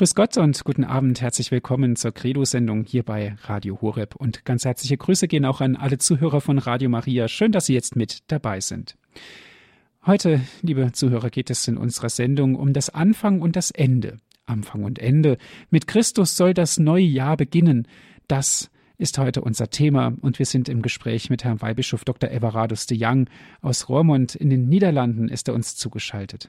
Grüß Gott und guten Abend. Herzlich willkommen zur Credo-Sendung hier bei Radio Horeb. Und ganz herzliche Grüße gehen auch an alle Zuhörer von Radio Maria. Schön, dass Sie jetzt mit dabei sind. Heute, liebe Zuhörer, geht es in unserer Sendung um das Anfang und das Ende. Anfang und Ende. Mit Christus soll das neue Jahr beginnen. Das ist heute unser Thema und wir sind im Gespräch mit Herrn Weihbischof Dr. Everardus de Young aus Roermond in den Niederlanden ist er uns zugeschaltet.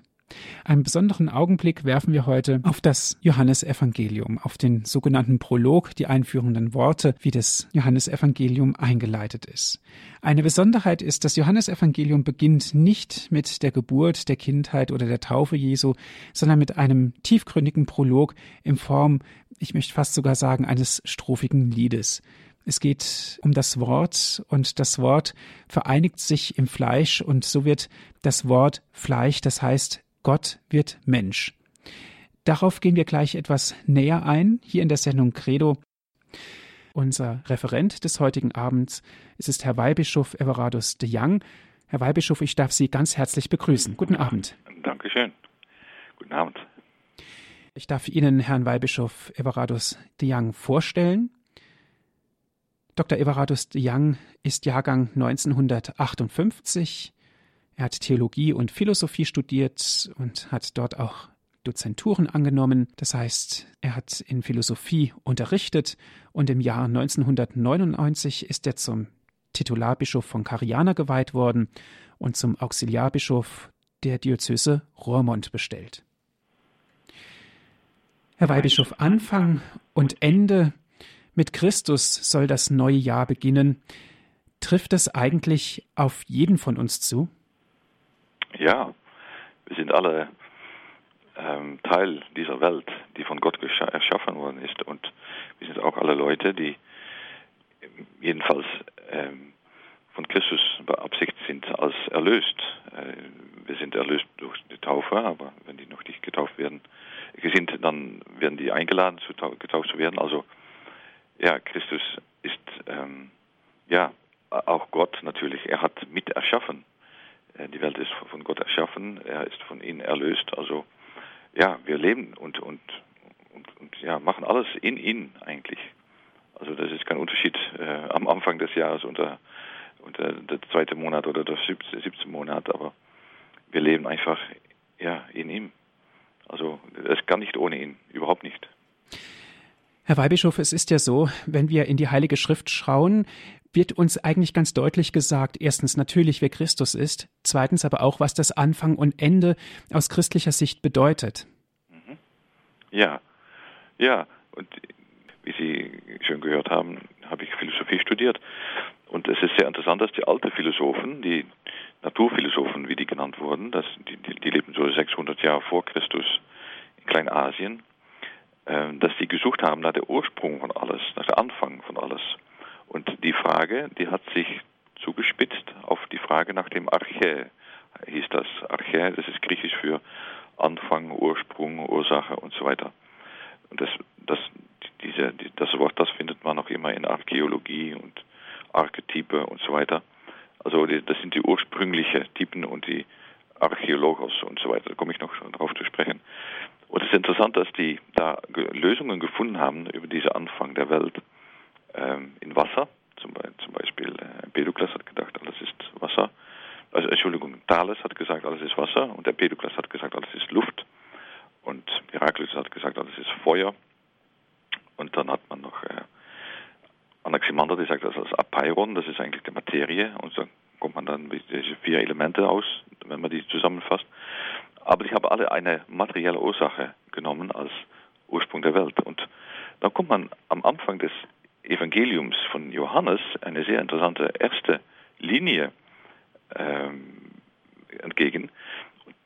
Einen besonderen Augenblick werfen wir heute auf das Johannesevangelium, auf den sogenannten Prolog, die einführenden Worte, wie das Johannesevangelium eingeleitet ist. Eine Besonderheit ist, das Johannesevangelium beginnt nicht mit der Geburt, der Kindheit oder der Taufe Jesu, sondern mit einem tiefgründigen Prolog in Form, ich möchte fast sogar sagen, eines strophigen Liedes. Es geht um das Wort und das Wort vereinigt sich im Fleisch und so wird das Wort Fleisch, das heißt Gott wird Mensch. Darauf gehen wir gleich etwas näher ein, hier in der Sendung Credo. Unser Referent des heutigen Abends ist, ist Herr Weihbischof Everardus de Young. Herr Weihbischof, ich darf Sie ganz herzlich begrüßen. Guten Abend. Dankeschön. Guten Abend. Ich darf Ihnen Herrn Weihbischof Everardus de Young vorstellen. Dr. Everardus de Young ist Jahrgang 1958. Er hat Theologie und Philosophie studiert und hat dort auch Dozenturen angenommen. Das heißt, er hat in Philosophie unterrichtet und im Jahr 1999 ist er zum Titularbischof von Cariana geweiht worden und zum Auxiliarbischof der Diözese Roermond bestellt. Herr Weihbischof, Anfang und Ende mit Christus soll das neue Jahr beginnen. Trifft es eigentlich auf jeden von uns zu? Ja, wir sind alle ähm, Teil dieser Welt, die von Gott erschaffen worden ist. Und wir sind auch alle Leute, die jedenfalls ähm, von Christus beabsichtigt sind als erlöst. Äh, wir sind erlöst durch die Taufe, aber wenn die noch nicht getauft werden, sind, dann werden die eingeladen, zu getauft zu werden. Also ja, Christus ist ähm, ja auch Gott natürlich. Er hat mit erschaffen. Äh, die Welt ist von Gott erschaffen, er ist von ihnen erlöst. Also ja, wir leben und, und, und, und ja, machen alles in ihn eigentlich. Also das ist kein Unterschied äh, am Anfang des Jahres unter, unter der zweite Monat oder der siebte, siebte Monat, aber wir leben einfach ja, in ihm. Also es kann nicht ohne ihn, überhaupt nicht. Herr Weihbischof, es ist ja so, wenn wir in die Heilige Schrift schauen, wird uns eigentlich ganz deutlich gesagt, erstens natürlich, wer Christus ist, zweitens aber auch, was das Anfang und Ende aus christlicher Sicht bedeutet. Mhm. Ja, ja, und wie Sie schon gehört haben, habe ich Philosophie studiert. Und es ist sehr interessant, dass die alten Philosophen, die Naturphilosophen, wie die genannt wurden, das, die, die, die lebten so 600 Jahre vor Christus in Kleinasien, äh, dass sie gesucht haben nach der Ursprung von alles, nach der Anfang von alles. Und die Frage, die hat sich zugespitzt auf die Frage nach dem Archä. Hieß das Archä, das ist griechisch für Anfang, Ursprung, Ursache und so weiter. Und das, das, diese, das Wort, das findet man noch immer in Archäologie und Archetype und so weiter. Also das sind die ursprünglichen Typen und die Archäologos und so weiter. Da komme ich noch darauf zu sprechen. Und es ist interessant, dass die da Lösungen gefunden haben über diesen Anfang der Welt ähm, in Wasser. Zum, zum Beispiel äh, Empedokles hat gedacht, alles ist Wasser. Also Entschuldigung, Thales hat gesagt, alles ist Wasser und Empedokles hat gesagt, alles ist Luft. Und Heraklitus hat gesagt, alles ist Feuer. Und dann hat man noch äh, Anaximander, der sagt, das ist Apeiron, das ist eigentlich die Materie. Und so kommt man dann mit diese vier Elemente aus, wenn man die zusammenfasst. Aber die haben alle eine materielle Ursache genommen als Ursprung der Welt. Und dann kommt man am Anfang des Evangeliums von Johannes eine sehr interessante erste Linie ähm, entgegen.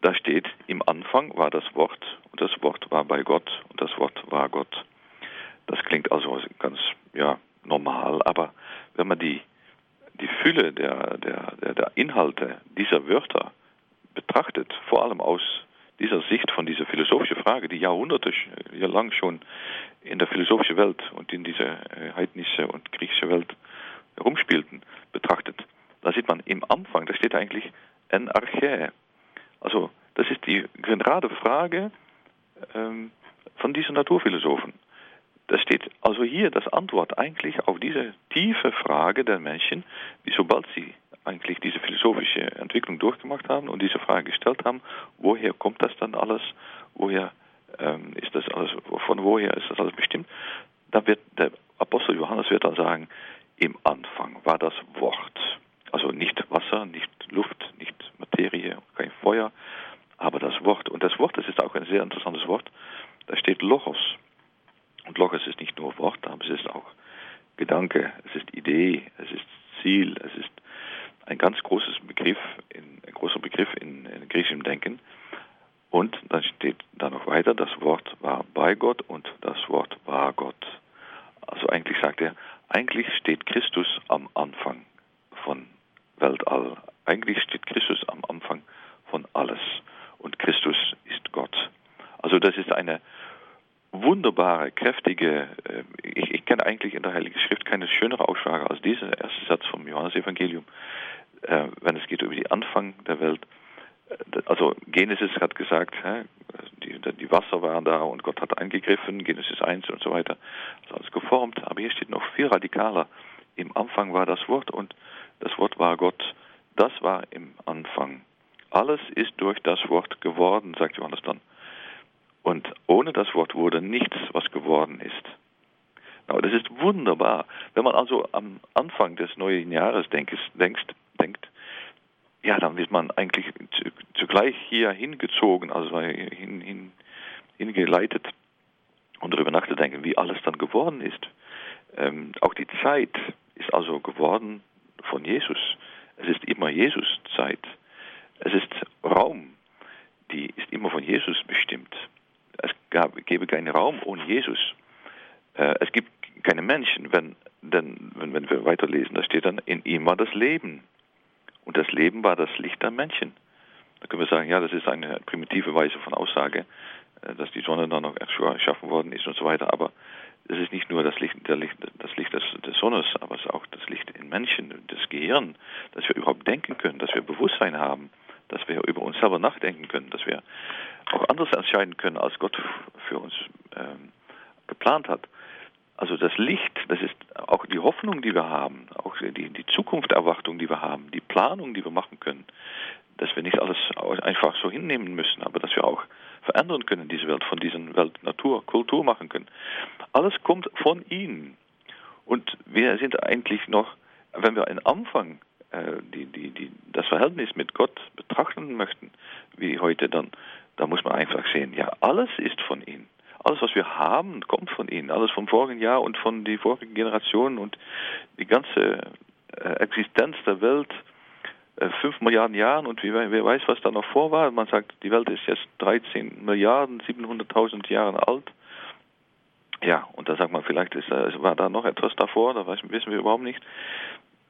Da steht, im Anfang war das Wort und das Wort war bei Gott und das Wort war Gott. Das klingt also ganz ja, normal, aber wenn man die, die Fülle der, der, der, der Inhalte dieser Wörter betrachtet, vor allem aus dieser Sicht von dieser philosophischen Frage, die Jahrhunderte lang schon in der philosophischen Welt und in dieser äh, heidnische und griechische Welt herumspielten, betrachtet, da sieht man im Anfang, da steht eigentlich ein Archä. Also das ist die gerade Frage, ähm, von diesen Naturphilosophen. Da steht also hier das Antwort eigentlich auf diese tiefe Frage der Menschen, wie sobald sie eigentlich diese philosophische Entwicklung durchgemacht haben und diese Frage gestellt haben, woher kommt das dann alles, woher ähm, ist das alles, von woher ist das alles bestimmt, da wird der Apostel Johannes wird dann sagen, im Anfang war das Wort. Also nicht Wasser, nicht Luft, nicht Materie, kein Feuer, aber das Wort. Und das Wort, das ist auch ein sehr interessantes Wort. Da steht Logos. Und Logos ist nicht nur Wort, aber es ist auch Gedanke, es ist Idee, es ist Ziel, es ist ein ganz großes Begriff, ein großer Begriff in, in griechischem Denken. Und dann steht da noch weiter, das Wort war bei Gott und das Wort war Gott. Also eigentlich sagt er, eigentlich steht Christus am Anfang von Weltall. Eigentlich steht Christus am Anfang von alles. Und Christus ist Gott. Also das ist eine wunderbare, kräftige, äh, ich, ich kenne eigentlich in der Heiligen Schrift keine schönere Aussage als dieser erste Satz vom Johannesevangelium, äh, wenn es geht über die Anfang der Welt. Äh, also Genesis hat gesagt, die, die, Wasser waren da und Gott hat eingegriffen, Genesis 1 und so weiter, ist alles geformt. Aber hier steht noch viel radikaler. Im Anfang war das Wort und das Wort war Gott. Das war im Anfang. Alles ist durch das Wort geworden, sagt Johannes dann. Und ohne das Wort wurde nichts, was geworden ist. Das ist wunderbar. Wenn man also am Anfang des neuen Jahres denkt, denkt, ja, dann wird man eigentlich zugleich hier hingezogen, also hin, hin, hingeleitet und darüber nachzudenken, wie alles dann geworden ist. Ähm, auch die Zeit ist also geworden von Jesus. Es ist immer Jesus-Zeit. Es ist Raum, die ist immer von Jesus bestimmt es gab, gäbe keinen Raum ohne Jesus. Äh, es gibt keine Menschen, wenn, denn, wenn, wenn wir weiterlesen, da steht dann, in ihm war das Leben. Und das Leben war das Licht der Menschen. Da können wir sagen, ja, das ist eine primitive Weise von Aussage, äh, dass die Sonne dann noch erschaffen worden ist und so weiter. Aber es ist nicht nur das Licht, Licht, das Licht des, des Sonnes, aber es ist auch das Licht in Menschen, das Gehirn, dass wir überhaupt denken können, dass wir Bewusstsein haben, dass wir über uns selber nachdenken können, dass wir auch anders entscheiden können, als Gott für uns ähm, geplant hat. Also das Licht, das ist auch die Hoffnung, die wir haben, auch die, die Zukunftserwartung, die wir haben, die Planung, die wir machen können, dass wir nicht alles einfach so hinnehmen müssen, aber dass wir auch verändern können, diese Welt, von dieser Welt Natur, Kultur machen können. Alles kommt von ihm. Und wir sind eigentlich noch, wenn wir einen Anfang, äh, die, die, die, das Verhältnis mit Gott betrachten möchten, wie heute, dann da muss man einfach sehen, ja, alles ist von ihm. Alles, was wir haben, kommt von ihm. Alles vom vorigen Jahr und von den vorigen Generationen und die ganze äh, Existenz der Welt, äh, fünf Milliarden Jahren und wer, wer weiß, was da noch vor war. Man sagt, die Welt ist jetzt 13 Milliarden, 700.000 Jahre alt. Ja, und da sagt man, vielleicht ist, äh, war da noch etwas davor, da wissen wir überhaupt nicht.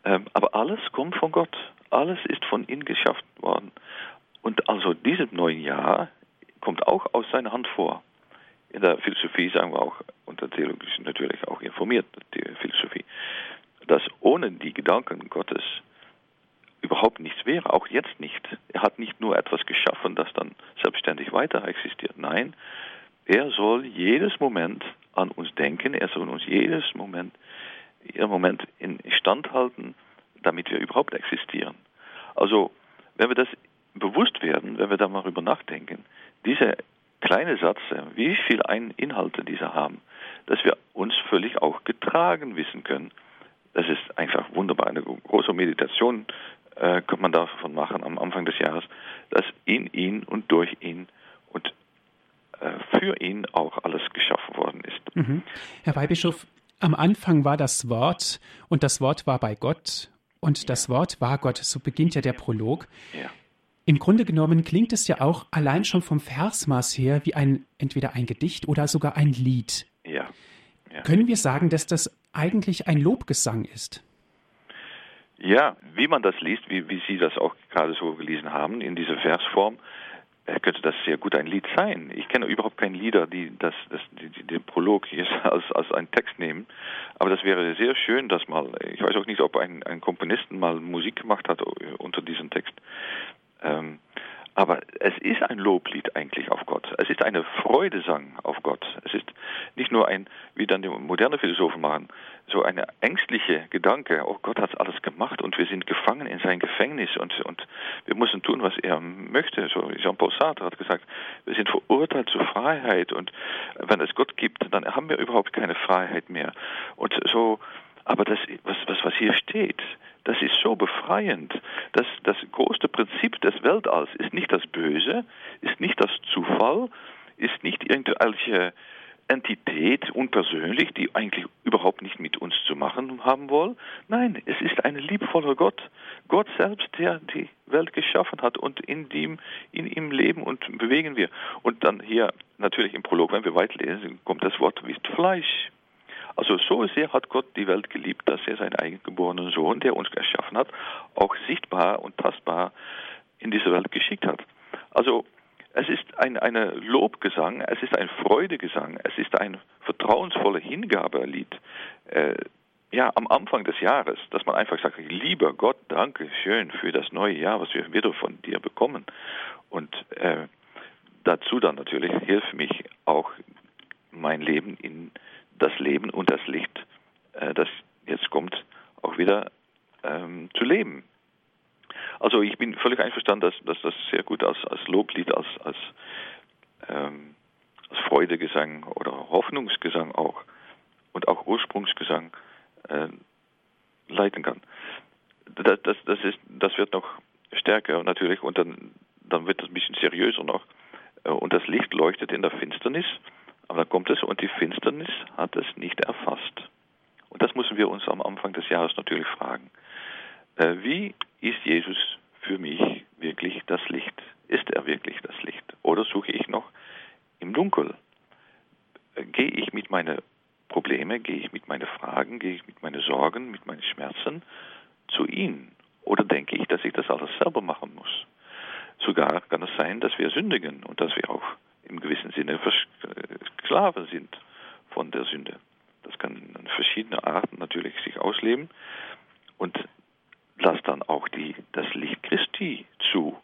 Ähm, aber alles kommt von Gott. Alles ist von ihm geschaffen worden. Und also dieses neue Jahr kommt auch aus seiner Hand vor. In der Philosophie sagen wir auch, und der Theologie ist natürlich auch informiert, die Philosophie, dass ohne die Gedanken Gottes überhaupt nichts wäre, auch jetzt nicht. Er hat nicht nur etwas geschaffen, das dann selbstständig weiter existiert. Nein, er soll jedes Moment an uns denken, er soll uns jedes Moment, jeden Moment in Stand halten, damit wir überhaupt existieren. Also, wenn wir das bewusst werden, wenn wir darüber nachdenken, diese kleine Satz, wie viel Inhalte diese haben, dass wir uns völlig auch getragen wissen können. Das ist einfach wunderbar. Eine große Meditation äh, kann man davon machen am Anfang des Jahres, dass in ihn und durch ihn und äh, für ihn auch alles geschaffen worden ist. Mhm. Herr Weihbischof, am Anfang war das Wort und das Wort war bei Gott und das Wort war Gott. So beginnt ja der Prolog. Ja. Im Grunde genommen klingt es ja auch allein schon vom Versmaß her wie ein entweder ein Gedicht oder sogar ein Lied. Ja. ja. Können wir sagen, dass das eigentlich ein Lobgesang ist? Ja, wie man das liest, wie, wie Sie das auch gerade so gelesen haben, in dieser Versform, äh, könnte das sehr gut ein Lied sein. Ich kenne überhaupt keine Lieder, die das, das die, die, den Prolog hier als, als einen Text nehmen. Aber das wäre sehr schön, dass mal, ich weiß auch nicht, ob ein, ein Komponisten mal Musik gemacht hat äh, unter diesem Text. Ähm, Aber es ist ein Loblied eigentlich auf Gott. Es ist eine Freudesang auf Gott. Es ist nicht nur ein, wie dann die moderne Philosophen machen, so eine ängstliche Gedanke, oh Gott hat alles gemacht und wir sind gefangen in sein Gefängnis und, und wir müssen tun, was er möchte. So Jean-Paul Sartre hat gesagt, wir sind verurteilt zur Freiheit und wenn es Gott gibt, dann haben wir überhaupt keine Freiheit mehr. Und so, aber das, was, was, was hier steht, das ist so befreiend. Das, das größte Prinzip des Weltalls ist nicht das Böse, ist nicht das Zufall, ist nicht irgendwelche Entität unpersönlich, die eigentlich überhaupt nicht mit uns zu machen haben will. Nein, es ist ein liebevoller Gott. Gott selbst, der die Welt geschaffen hat und in ihm, in ihm leben und bewegen wir. Und dann hier natürlich im Prolog, wenn wir weiterlesen, kommt das Wort wie Fleisch. Also so sehr hat Gott die Welt geliebt, dass er seinen eigengeborenen Sohn, der uns erschaffen hat, auch sichtbar und tastbar in diese Welt geschickt hat. Also es ist ein eine Lobgesang, es ist ein Freudegesang, es ist ein vertrauensvoller Hingabelied. Äh, ja, am Anfang des Jahres, dass man einfach sagt, lieber Gott, danke schön für das neue Jahr, was wir wieder von dir bekommen. Und äh, dazu dann natürlich hilft mich auch mein Leben in das Leben und das Licht, äh, das jetzt kommt, auch wieder ähm, zu leben. Also ich bin völlig einverstanden, dass, dass das sehr gut als, als Loblied, als, als, ähm, als Freudegesang oder Hoffnungsgesang auch und auch Ursprungsgesang äh, leiten kann. Das, das, das, ist, das wird noch stärker natürlich und dann, dann wird es ein bisschen seriöser noch. Äh, und das Licht leuchtet in der Finsternis aber da kommt es und die Finsternis hat es nicht erfasst. Und das müssen wir uns am Anfang des Jahres natürlich fragen. Äh, wie ist Jesus für mich wirklich das Licht? Ist er wirklich das Licht? Oder suche ich noch im Dunkel? Äh, gehe ich mit meinen Problemen, gehe ich mit meinen Fragen, gehe ich mit meinen Sorgen, mit meinen Schmerzen zu ihm? Oder denke ich, dass ich das alles selber machen muss? Sogar kann es sein, dass wir sündigen und dass wir auch im gewissen Sinne Sklave sind von der Sünde. Das kann in verschiedenen Arten natürlich sich ausleben und lass dann auch die, das Licht Christi zu.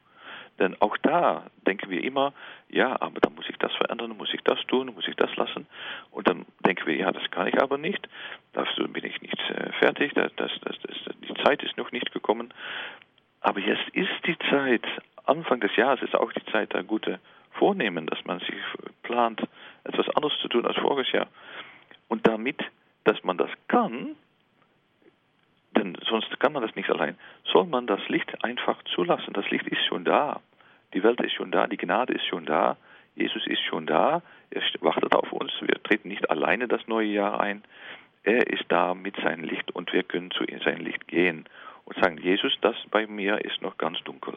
Denn auch da denken wir immer, ja, aber dann muss ich das verändern, muss ich das tun, muss ich das lassen. Und dann denken wir, ja, das kann ich aber nicht, dazu bin ich nicht äh, fertig, das, das, das, die Zeit ist noch nicht gekommen. Aber jetzt ist die Zeit, Anfang des Jahres ist auch die Zeit der gute vornehmen, dass man sich plant, etwas anderes zu tun als voriges Jahr. Und damit, dass man das kann, denn sonst kann man das nicht allein, soll man das Licht einfach zulassen. Das Licht ist schon da. Die Welt ist schon da, die Gnade ist schon da, Jesus ist schon da, er wartet auf uns. Wir treten nicht alleine das neue Jahr ein. Er ist da mit seinem Licht und wir können zu seinem Licht gehen und sagen, Jesus, das bei mir ist noch ganz dunkel.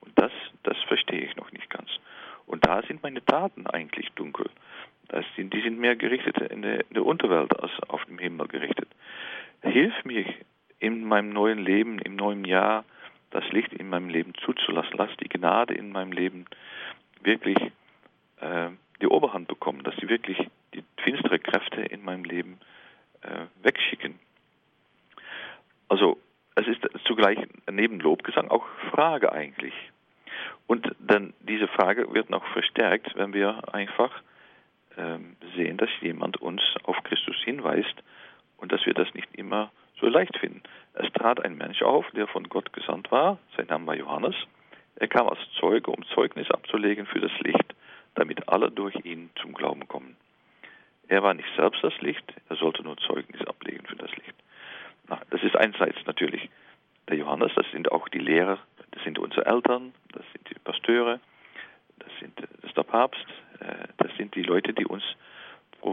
Und das, das verstehe ich noch nicht ganz. Und da sind meine Taten eigentlich dunkel. Das sind, die sind mehr gerichtet in der, in der Unterwelt als auf dem Himmel gerichtet. Hilf mir in meinem neuen Leben, im neuen Jahr, das Licht in meinem Leben zuzulassen. Lass die Gnade in meinem Leben wirklich äh, die Oberhand bekommen, dass sie wirklich die finstere Kräfte in meinem Leben äh, wegschicken. Also es ist zugleich neben Lobgesang auch Frage eigentlich. Und dann diese Frage wird noch verstärkt, wenn wir einfach ähm, sehen, dass jemand uns auf Christus hinweist und dass wir das nicht immer so leicht finden. Es trat ein Mensch auf, der von Gott gesandt war, sein Name war Johannes. Er kam als Zeuge, um Zeugnis abzulegen für das Licht, damit alle durch ihn zum Glauben kommen. Er war nicht selbst das Licht, er sollte nur Zeugnis ablegen für das Licht. Na, das ist einerseits natürlich der Johannes, das sind auch die Lehrer, das sind unsere Eltern, das sind die Pasteure, das, sind, das ist der Papst, äh, das sind die Leute, die uns äh,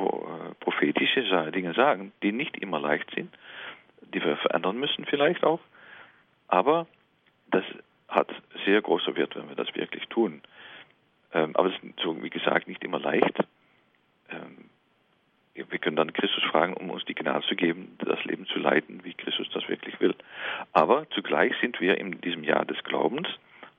prophetische Dinge sagen, die nicht immer leicht sind, die wir verändern müssen vielleicht auch, aber das hat sehr großer Wert, wenn wir das wirklich tun. Ähm, aber es ist, wie gesagt, nicht immer leicht. Wir können dann Christus fragen, um uns die Gnade zu geben, das Leben zu leiten, wie Christus das wirklich will. Aber zugleich sind wir in diesem Jahr des Glaubens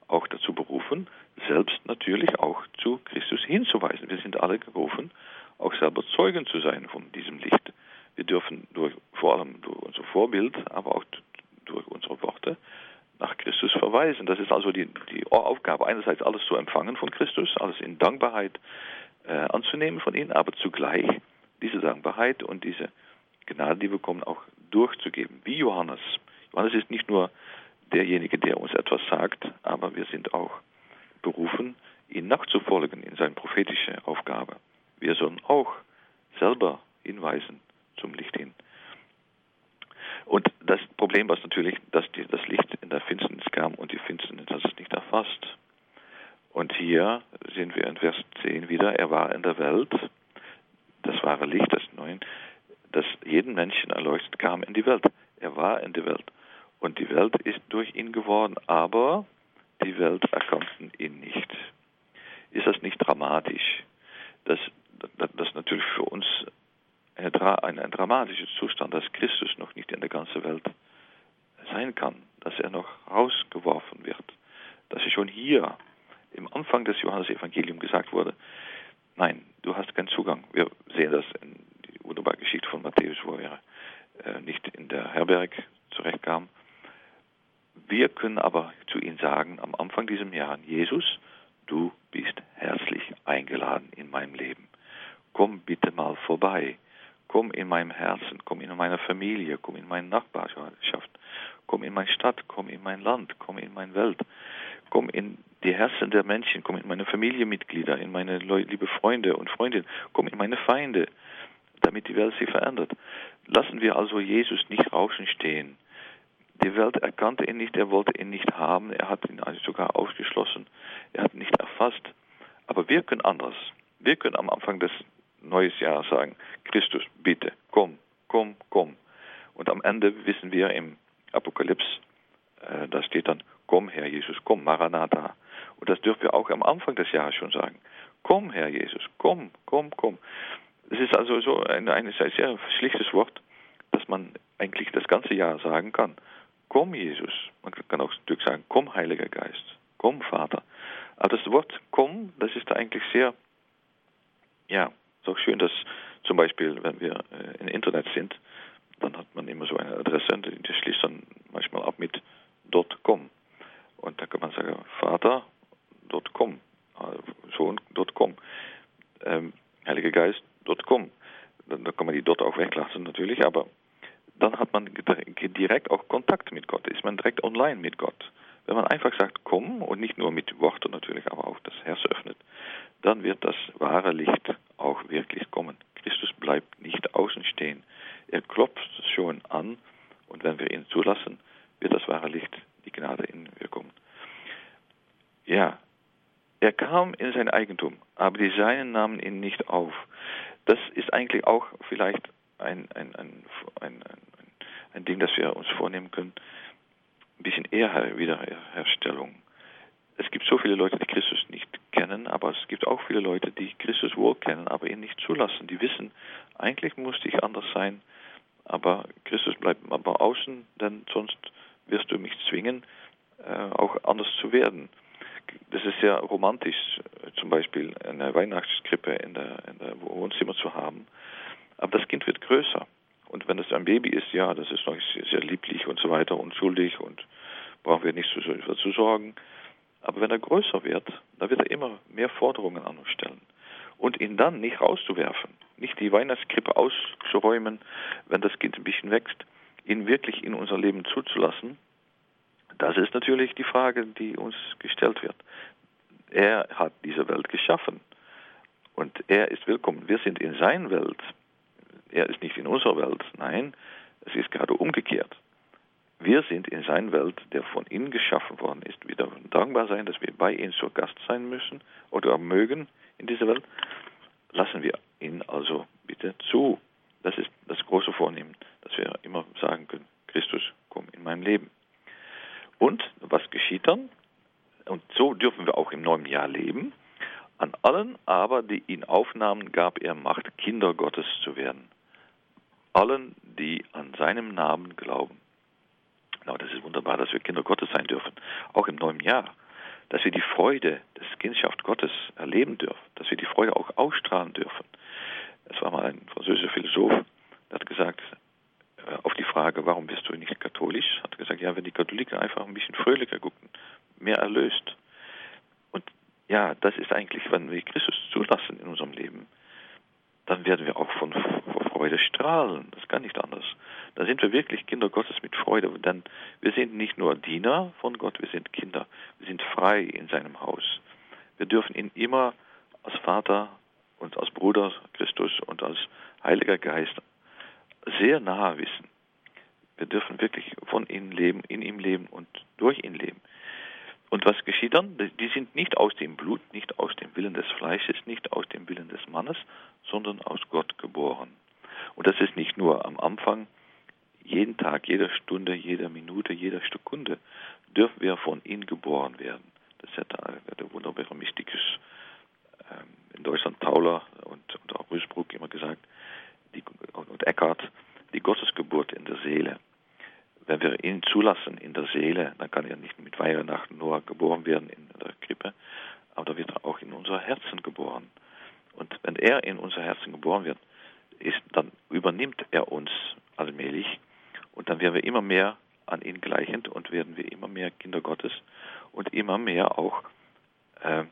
auch dazu berufen, selbst natürlich auch zu Christus hinzuweisen. Wir sind alle gerufen, auch selber Zeugen zu sein von diesem Licht. Wir dürfen durch, vor allem durch unser Vorbild, aber auch durch unsere Worte nach Christus verweisen. Das ist also die, die Aufgabe, einerseits alles zu empfangen von Christus, alles in Dankbarkeit äh, anzunehmen von ihm, aber zugleich diese Dankbarkeit und diese Gnade, die wir bekommen, auch durchzugeben, wie Johannes. Johannes ist nicht nur derjenige, der uns etwas sagt, aber wir sind auch berufen, ihm nachzufolgen in seine prophetische Aufgabe. Wir sollen auch selber hinweisen zum Licht hin. Und das Problem war natürlich, dass die, das Licht in der Finsternis kam und die Finsternis hat es nicht erfasst. Und hier sehen wir in Vers 10 wieder, er war in der Welt, wahre Licht des Neuen, das jeden Menschen erleuchtet, kam in die Welt. Er war in der Welt. Und die Welt ist durch ihn geworden, aber die Welt erkannten ihn nicht. Ist das nicht dramatisch? Das, das, das natürlich für uns ein, ein, ein dramatischer Zustand, dass Christus noch nicht in der ganzen Welt sein kann, dass er noch rausgeworfen wird, dass er schon hier im Anfang des Johannesevangeliums gesagt wurde, nein, du hast keinen Zugang. Wir sehen das in die wunderbare Geschichte von Matthäus, wo er äh, nicht in der Herberg zurechtkam. Wir können aber zu ihm sagen, am Anfang dieses Jahres, Jesus, du bist herzlich eingeladen in meinem Leben. Komm bitte mal vorbei. Komm in meinem Herzen, komm in meine Familie, komm in meine Nachbarschaft, komm in meine Stadt, komm in mein Land, komm in meine Welt, komm in die Herzen der Menschen, komm in meine Familienmitglieder, in meine liebe Freunde und Freundinnen, komm in meine Feinde, damit die Welt sich verändert. Lassen wir also Jesus nicht draußen stehen. Die Welt erkannte ihn nicht, er wollte ihn nicht haben, er hat ihn also sogar ausgeschlossen, er hat ihn nicht erfasst. Aber wir können anders. Wir können am Anfang des neues Jahr sagen, Christus, bitte, komm, komm, komm. Und am Ende wissen wir im Apokalypse, äh, da steht dann, komm Herr Jesus, komm, Maranatha. Und das dürfen wir auch am Anfang des Jahres schon sagen. Komm Herr Jesus, komm, komm, komm. Es ist also so ein, ein sehr schlichtes Wort, dass man eigentlich das ganze Jahr sagen kann. Komm Jesus. Man kann auch Stück sagen, komm Heiliger Geist, komm Vater. Aber das Wort komm, das ist eigentlich sehr, ja, ist auch schön, dass zum Beispiel, wenn wir äh, im Internet sind, dann hat man immer so eine Adresse und die schließt dann manchmal ab mit .com. Und da kann man sagen, Vater.com, äh, Sohn.com, ähm, Heiliger Geist.com. Dann, dann kann man die dort auch weglassen natürlich, aber dann hat man direkt auch Kontakt mit Gott, ist man direkt online mit Gott. Wenn man einfach sagt, komm, und nicht nur mit Worten natürlich, aber auch das Herz öffnet, dann wird das wahre Licht auch wirklich kommen. Christus bleibt nicht außen stehen. Er klopft schon an und wenn wir ihn zulassen, wird das wahre Licht, die Gnade in Wirkung. Ja, er kam in sein Eigentum, aber die Seinen nahmen ihn nicht auf. Das ist eigentlich auch vielleicht ein, ein, ein, ein, ein Ding, das wir uns vornehmen können. Ein bisschen eher Wiederherstellung. Es gibt so viele Leute, die Christus nicht kennen, aber es gibt auch viele Leute, die Christus wohl kennen, aber ihn nicht zulassen. Die wissen, eigentlich musste ich anders sein, aber Christus bleibt aber außen, denn sonst wirst du mich zwingen, äh, auch anders zu werden. Das ist sehr romantisch, zum Beispiel eine Weihnachtskrippe in der, in der Wohnzimmer zu haben. Aber das Kind wird größer. Und wenn es ein Baby ist, ja, das ist noch sehr lieblich und so weiter, unschuldig und brauchen wir nicht zu, zu sorgen. Aber wenn er größer wird, dann wird er immer mehr Forderungen an uns stellen. Und ihn dann nicht rauszuwerfen, nicht die Weihnachtskrippe auszuräumen, wenn das Kind ein bisschen wächst, ihn wirklich in unser Leben zuzulassen, das ist natürlich die Frage, die uns gestellt wird. Er hat diese Welt geschaffen und er ist willkommen. Wir sind in seiner Welt. Er ist nicht in unserer Welt. Nein, es ist gerade umgekehrt. Wir sind in seiner Welt, der von ihm geschaffen worden ist. Wir dürfen dankbar sein, dass wir bei ihm zur Gast sein müssen oder mögen in dieser Welt. Lassen wir ihn also bitte zu. Das ist das große Vornehmen, dass wir immer sagen können, Christus, komm in mein Leben. Und was geschieht dann? Und so dürfen wir auch im neuen Jahr leben. An allen aber, die ihn aufnahmen, gab er Macht, Kinder Gottes zu werden. Allen, die an seinem Namen glauben. Genau, das ist wunderbar, dass wir Kinder Gottes sein dürfen, auch im neuen Jahr. Dass wir die Freude des Kindschaft Gottes erleben dürfen, dass wir die Freude auch ausstrahlen dürfen. Es war mal ein französischer Philosoph, der hat gesagt, auf die Frage, warum bist du nicht katholisch, hat gesagt, gesagt, ja, wenn die Katholiken einfach ein bisschen fröhlicher gucken, mehr erlöst. Und ja, das ist eigentlich, wenn wir Christus zulassen in unserem Leben, dann werden wir auch von, Freude strahlen. Das kann nicht anders. Da sind wir wirklich Kinder Gottes mit Freude, denn wir sind nicht nur Diener von Gott, wir sind Kinder. Wir sind frei in seinem Haus. Wir dürfen ihn immer als Vater und als Bruder Christus und als Heiliger Geist sehr nahe wissen. Wir dürfen wirklich von ihm leben, in ihm leben und durch ihn leben. Und was geschieht dann? Die sind nicht aus dem Blut, nicht aus dem Willen des Fleisches, nicht aus dem Willen des Mannes, sondern aus Gott geboren. Und das ist nicht nur am Anfang, jeden Tag, jede Stunde, jede Minute, jede Sekunde dürfen wir von ihm geboren werden. Das hat der wunderbare Mystikus ähm, in Deutschland, Tauler und, und auch Rüsbruck immer gesagt, die, und Eckhart, die Gottesgeburt in der Seele. Wenn wir ihn zulassen in der Seele, dann kann er nicht mit Weihnachten nur geboren werden in der Krippe, aber da wird er auch in unser Herzen geboren. Und wenn er in unser Herzen geboren wird, ist, dann übernimmt er uns allmählich und dann werden wir immer mehr an ihn gleichend und werden wir immer mehr Kinder Gottes und immer mehr auch äh,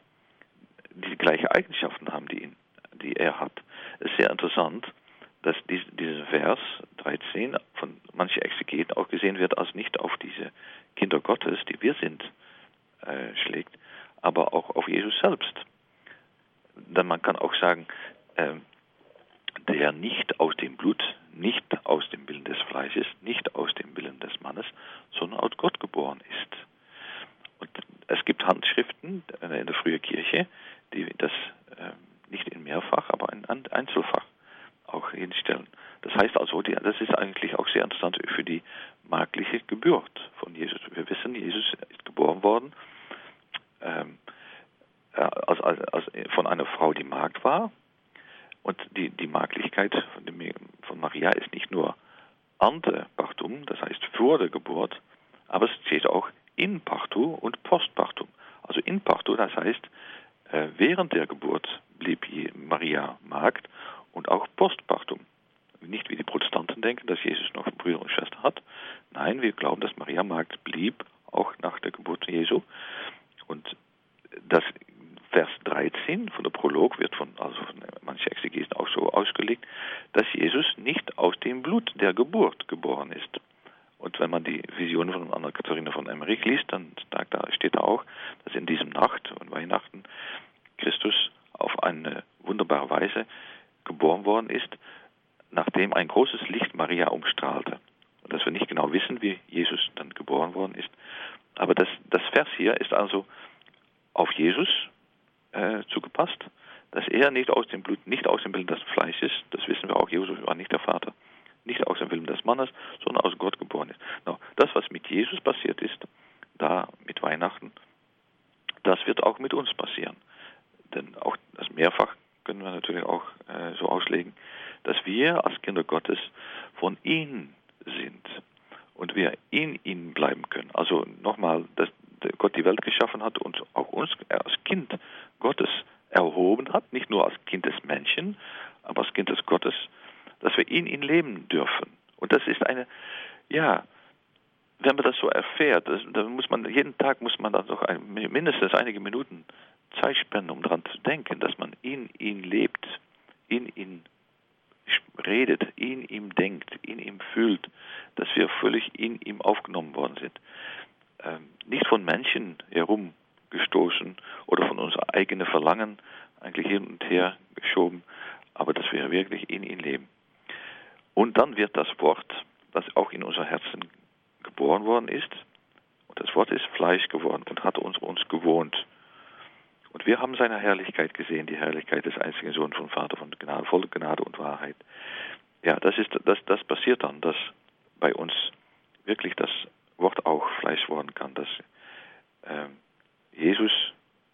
die gleichen Eigenschaften haben, die, ihn, die er hat. Es ist sehr interessant, dass dies, dieser Vers 13 von manchen Exegeten auch gesehen wird als nicht auf diese Kinder Gottes, die wir sind, äh, schlägt, aber auch auf Jesus selbst. Denn man kann auch sagen, äh, der nicht aus dem Blut, nicht aus dem Willen des Fleisches, nicht aus dem Willen des Mannes, sondern aus Gott geboren ist. Und es gibt Handschriften in der frühen Kirche, die das äh, nicht in mehrfach, aber in Einzelfach auch hinstellen. Das heißt also, das ist eigentlich auch sehr interessant für die magliche Geburt von Jesus. Wir wissen, Jesus ist geboren worden ähm, äh, als, als, als von einer Frau, die Magd war. Und die, die Maglichkeit von Maria ist nicht nur ante partum, das heißt vor der Geburt, aber es steht auch in partu und post partum. Also in partu, das heißt, äh, während der Geburt blieb Maria Magd ihm aufgenommen worden sind. Ähm, nicht von Menschen herumgestoßen oder von unserem eigenen Verlangen eigentlich hin und her geschoben, aber dass wir wirklich in ihn leben. Und dann wird das Wort, das auch in unser Herzen geboren worden ist, und das Wort ist Fleisch geworden und hat uns uns gewohnt. Und wir haben seine Herrlichkeit gesehen, die Herrlichkeit des einzigen Sohnes von Vater von Gnade, voller Gnade und Wahrheit. Ja, das ist, das, das passiert dann, dass bei uns wirklich das Wort auch Fleisch worden kann, dass äh, Jesus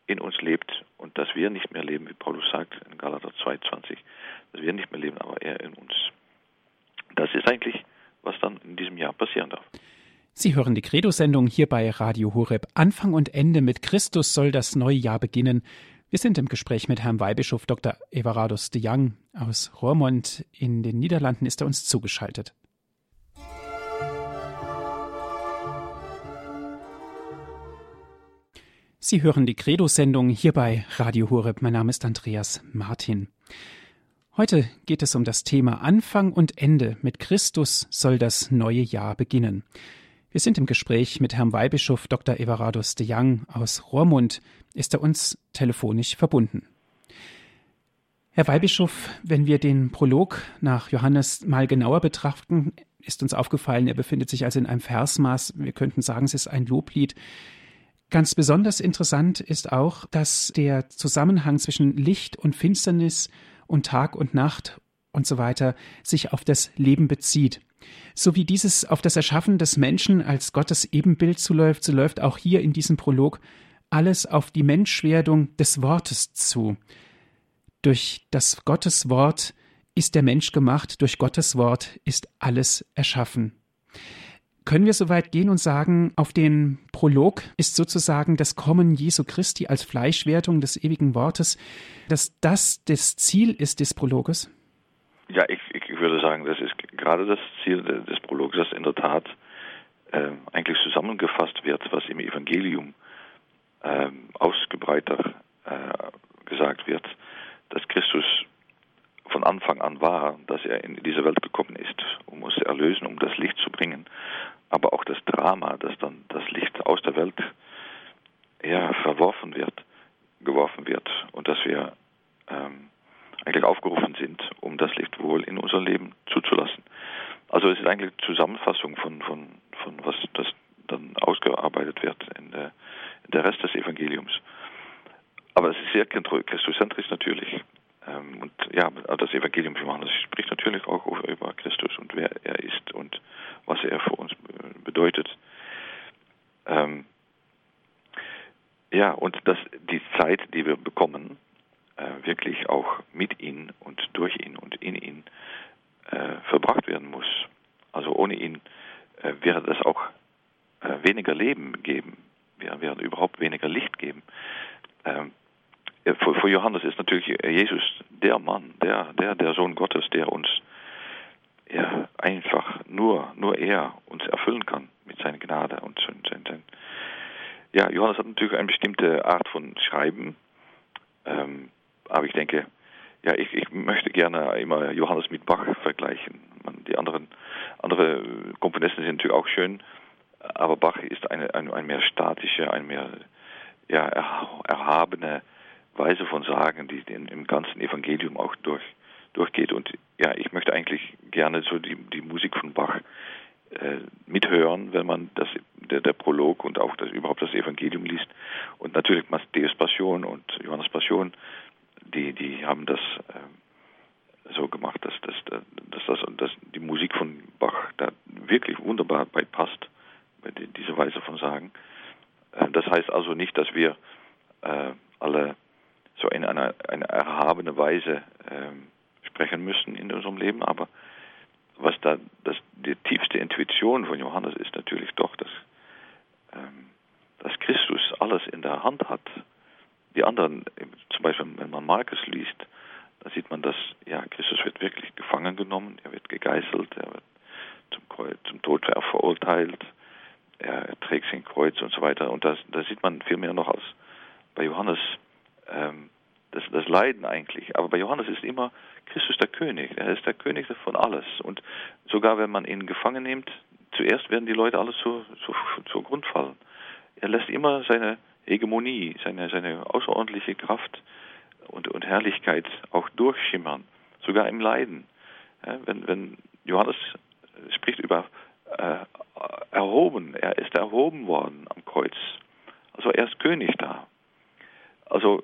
in uns lebt und dass wir nicht mehr leben, wie Paulus sagt in Galater 2,20, dass wir nicht mehr leben, aber er in uns. Das ist eigentlich, was dann in diesem Jahr passieren darf. Sie hören die Credo-Sendung hier bei Radio Horeb. Anfang und Ende mit Christus soll das neue Jahr beginnen. Wir sind im Gespräch mit Herrn Weihbischof Dr. Everardus de Young aus Roermond. In den Niederlanden ist er uns zugeschaltet. Sie hören die Credo-Sendung hier bei Radio Horeb. Mein Name ist Andreas Martin. Heute geht es um das Thema Anfang und Ende. Mit Christus soll das neue Jahr beginnen. Wir sind im Gespräch mit Herrn Weihbischof Dr. Everardus de Young aus Rohrmund. Ist er uns telefonisch verbunden? Herr Weihbischof, wenn wir den Prolog nach Johannes mal genauer betrachten, ist uns aufgefallen, er befindet sich also in einem Versmaß. Wir könnten sagen, es ist ein Loblied. Ganz besonders interessant ist auch, dass der Zusammenhang zwischen Licht und Finsternis und Tag und Nacht und so weiter sich auf das Leben bezieht. So wie dieses auf das Erschaffen des Menschen als Gottes Ebenbild zuläuft, so läuft auch hier in diesem Prolog alles auf die Menschwerdung des Wortes zu. Durch das Gotteswort ist der Mensch gemacht, durch Gottes Wort ist alles erschaffen. Können wir so weit gehen und sagen, auf den Prolog ist sozusagen das Kommen Jesu Christi als Fleischwertung des ewigen Wortes, dass das das Ziel ist des Prologes? Ja, ich, ich würde sagen, das ist gerade das Ziel des Prologs, dass in der Tat äh, eigentlich zusammengefasst wird, was im Evangelium äh, ausgebreiter äh, gesagt wird, dass Christus von Anfang an war, dass er in diese Welt gekommen ist, um uns zu erlösen, um das Licht zu bringen, aber auch das Drama, dass dann das Licht aus der Welt ja, verworfen wird, geworfen wird und dass wir ähm, eigentlich aufgerufen sind, um das Licht wohl in unser Leben zuzulassen. Also es ist eigentlich eine Zusammenfassung von, von, von was das dann ausgearbeitet wird in der, in der Rest des Evangeliums. Aber es ist sehr christozentrisch natürlich. Ähm, und ja, das Evangelium von Johannes spricht natürlich auch über Christus und wer er ist und was er für uns bedeutet. Ähm, ja, und dass die Zeit, die wir bekommen, äh, wirklich auch mit ihm und durch ihn und in ihn äh, verbracht werden muss. Also ohne ihn äh, wäre das auch äh, weniger Leben geben, wir werden überhaupt weniger Licht geben. Ähm, für, für, Johannes ist natürlich Jesus der Mann, der, der, der Sohn Gottes, der uns ja, einfach nur, nur er uns erfüllen kann mit seiner Gnade und sein, sein, sein. Ja, Johannes hat natürlich eine bestimmte Art von Schreiben, ähm, aber ich denke, ja, ich, ich möchte gerne immer Johannes mit Bach vergleichen. Man, die anderen andere Komponisten sind natürlich auch schön, aber Bach ist eine, eine, eine mehr statische, eine mehr ja, erhabene Weise von Sagen, die im ganzen Evangelium auch durch, durchgeht. Und ja, ich möchte eigentlich gerne so die, die Musik von Bach äh, mithören, wenn man das, der, der Prolog und auch das, überhaupt das Evangelium liest. Und natürlich Matthäus Passion und Johannes Passion, die, die haben das äh, so gemacht, dass, dass, dass, dass, dass die Musik von Bach da wirklich wunderbar bei passt, bei die, dieser Weise von Sagen. Äh, das heißt also nicht, dass wir äh, alle so in einer, einer erhabenen Weise ähm, sprechen müssen in unserem Leben, aber was da das, die tiefste Intuition von Johannes ist natürlich doch, dass, ähm, dass Christus alles in der Hand hat. Die anderen, zum Beispiel wenn man Markus liest, da sieht man, dass ja, Christus wird wirklich gefangen genommen, er wird gegeißelt, er wird zum, Kreuz, zum Tod verurteilt, er trägt sein Kreuz und so weiter. Und da sieht man viel mehr noch als bei Johannes ähm, das, das Leiden eigentlich. Aber bei Johannes ist immer Christus der König. Er ist der König von alles. Und sogar wenn man ihn gefangen nimmt, zuerst werden die Leute alles zu, zu, zu Grund fallen. Er lässt immer seine Hegemonie, seine, seine außerordentliche Kraft und, und Herrlichkeit auch durchschimmern, sogar im Leiden. Ja, wenn, wenn Johannes spricht über äh, erhoben, er ist erhoben worden am Kreuz. Also er ist König da. Also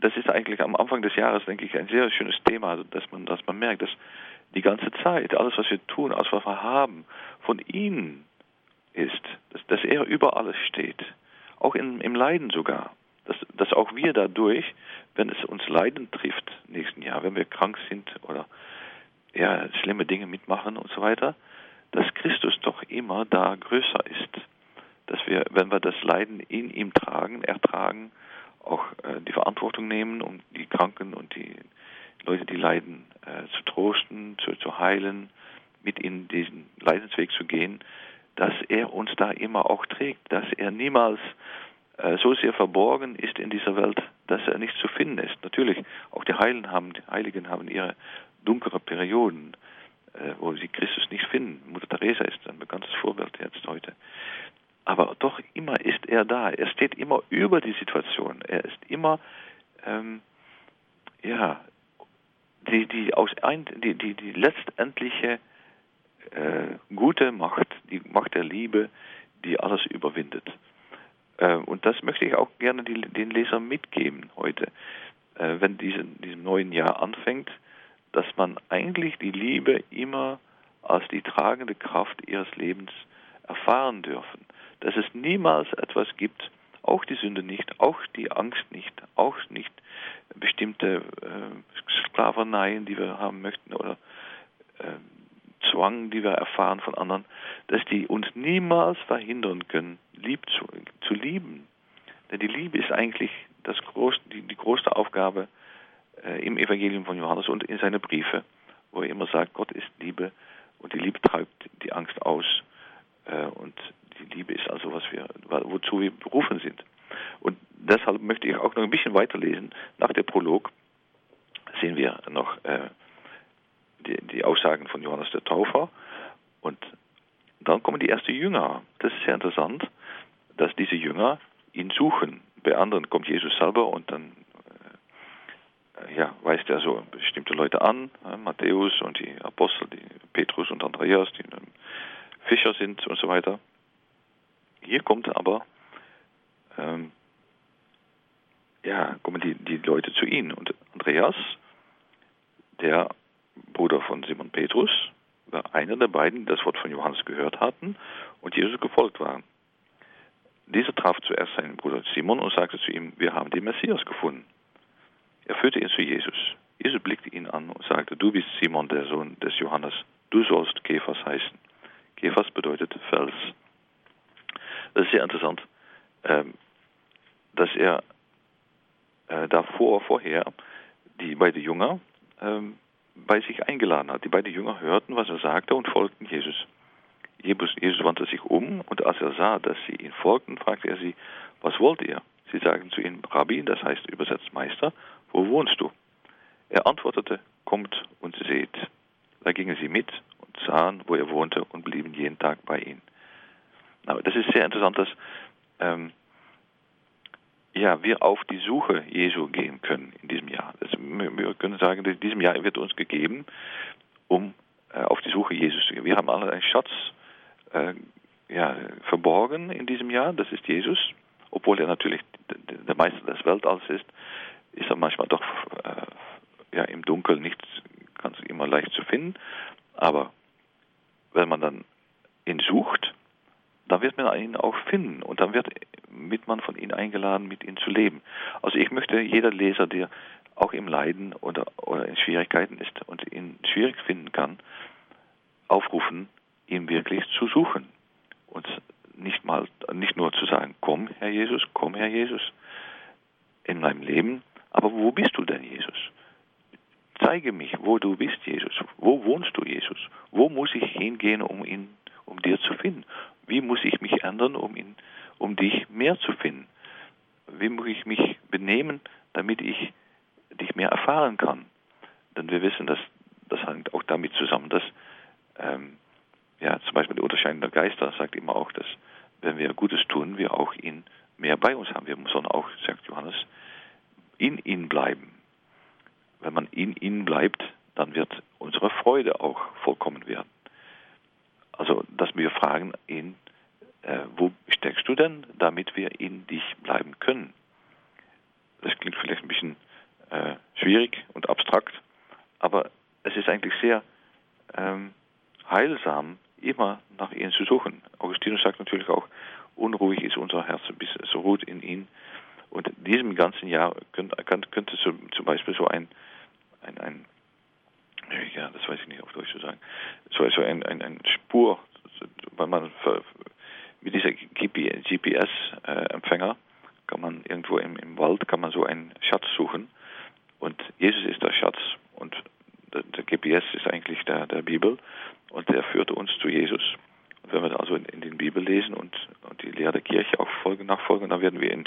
das ist eigentlich am Anfang des Jahres, denke ich, ein sehr schönes Thema, dass man, dass man merkt, dass die ganze Zeit, alles, was wir tun, alles, was wir haben, von ihm ist, dass, dass er über alles steht, auch in, im Leiden sogar, dass, dass auch wir dadurch, wenn es uns Leiden trifft, nächsten Jahr, wenn wir krank sind oder ja, schlimme Dinge mitmachen und so weiter, dass Christus doch immer da größer ist. Dass wir, wenn wir das Leiden in ihm tragen, ertragen, auch äh, die Verantwortung nehmen, um die Kranken und die Leute, die leiden, äh, zu trosten, zu, zu heilen, mit in diesen Leidensweg zu gehen, dass er uns da immer auch trägt, dass er niemals äh, so sehr verborgen ist in dieser Welt, dass er nicht zu finden ist. Natürlich, auch die Heiligen haben, die Heiligen haben ihre dunkere Perioden, äh, wo sie Christus nicht finden. Mutter Teresa ist ein bekanntes Vorbild jetzt heute. Aber doch immer ist er da. Er steht immer über die Situation. Er ist immer, ähm, ja, die, die, aus ein, die, die, die letztendliche äh, gute Macht, die Macht der Liebe, die alles überwindet. Äh, und das möchte ich auch gerne die, den Lesern mitgeben heute, äh, wenn diesen, diesem neuen Jahr anfängt, dass man eigentlich die Liebe immer als die tragende Kraft ihres Lebens erfahren dürfen. Dass es niemals etwas gibt, auch die Sünde nicht, auch die Angst nicht, auch nicht bestimmte äh, Sklavereien, die wir haben möchten oder äh, Zwang, die wir erfahren von anderen, dass die uns niemals verhindern können, lieb zu, zu lieben. Denn die Liebe ist eigentlich das groß, die, die größte Aufgabe äh, im Evangelium von Johannes und in seine Briefe, wo er immer sagt, Gott ist Liebe und die Liebe treibt die Angst aus. Äh, und die Liebe ist also, was wir, wozu wir berufen sind. Und deshalb möchte ich auch noch ein bisschen weiterlesen. Nach der Prolog sehen wir noch äh, die, die, Aussagen von Johannes der Täufer. Und dann kommen die ersten Jünger. Das ist sehr interessant, dass diese Jünger ihn suchen. Bei anderen kommt Jesus selber und dann äh, ja, weist er so bestimmte Leute an, äh, Matthäus und die Apostel, die Petrus und Andreas, die Fischer sind und so weiter. Hier kommt aber ähm, ja, kommen die, die Leute zu ihnen. Und Andreas, der Bruder von Simon Petrus, war einer der beiden, die das Wort von Johannes gehört hatten und Jesus gefolgt waren. Dieser traf zuerst seinen Bruder Simon und sagte zu ihm, wir haben den Messias gefunden. Er führte ihn zu Jesus. Jesus blickte ihn an und sagte, du bist Simon, der Sohn des Johannes. Du sollst Kephas heißen. Kephas bedeutet Fels. Das ist sehr interessant, ähm, dass er äh, davor, vorher, die beiden Jünger ähm, bei sich eingeladen hat. Die beiden Jünger hörten, was er sagte und folgten Jesus. Jesus, Jesus wandte sich um und als er sah, dass sie ihn folgten, fragte er sie, was wollt ihr? Sie sagten zu ihm, Rabbi, das heißt übersetzt Meister, wo wohnst du? Er antwortete, kommt und seht. Da gingen sie mit und sahen, wo er wohnte und blieben jeden Tag bei ihm. Aber das ist sehr interessant, dass ähm, ja, wir auf die Suche Jesu gehen können in diesem Jahr. Das, wir können sagen, in diesem Jahr wird uns gegeben, um äh, auf die Suche Jesus zu gehen. Wir haben alle einen Schatz äh, ja, verborgen in diesem Jahr, das ist Jesus. Obwohl er natürlich der Meister des Weltalls ist, ist er manchmal doch äh, ja, im Dunkeln nicht ganz immer leicht zu finden. Aber wenn man dann ihn sucht, dann wird man ihn auch finden und dann wird, wird man von ihm eingeladen, mit ihm zu leben. Also ich möchte jeder Leser, der auch im Leiden oder, oder in Schwierigkeiten ist und ihn schwierig finden kann, aufrufen, ihn wirklich zu suchen und nicht mal nicht nur zu sagen, komm Herr Jesus, komm Herr Jesus in meinem Leben, aber wo bist du denn Jesus? Zeige mich, wo du bist, Jesus. Wo wohnst du, Jesus? Wo muss ich hingehen, um ihn, um dir zu finden? Wie muss ich mich ändern, um, ihn, um dich mehr zu finden? Wie muss ich mich benehmen, damit ich dich mehr erfahren kann? Denn wir wissen, dass das hängt auch damit zusammen, dass ähm, ja, zum Beispiel der Unterscheidung der Geister sagt immer auch, dass wenn wir Gutes tun, wir auch ihn mehr bei uns haben. Wir müssen auch, sagt Johannes, in ihn bleiben. Wenn man in ihm bleibt, dann wird unsere Freude auch vollkommen werden. Also, dass wir fragen ihn, äh, wo steckst du denn, damit wir in dich bleiben können? Das klingt vielleicht ein bisschen äh, schwierig und abstrakt, aber es ist eigentlich sehr ähm, heilsam, immer nach ihm zu suchen. Augustinus sagt natürlich auch, unruhig ist unser Herz, bis es ruht in ihn. Und in diesem ganzen Jahr könnte, könnte zum Beispiel so ein, ein, ein ja, das weiß ich nicht auf Deutsch zu sagen, so, so ein, ein, ein Spur, weil man mit dieser GPS-Empfänger kann man irgendwo im, im Wald kann man so einen Schatz suchen und Jesus ist der Schatz und der, der GPS ist eigentlich der, der Bibel und der führt uns zu Jesus. Und wenn wir also in, in den Bibel lesen und, und die Lehre der Kirche auch folgen, nachfolgen, dann werden wir ihn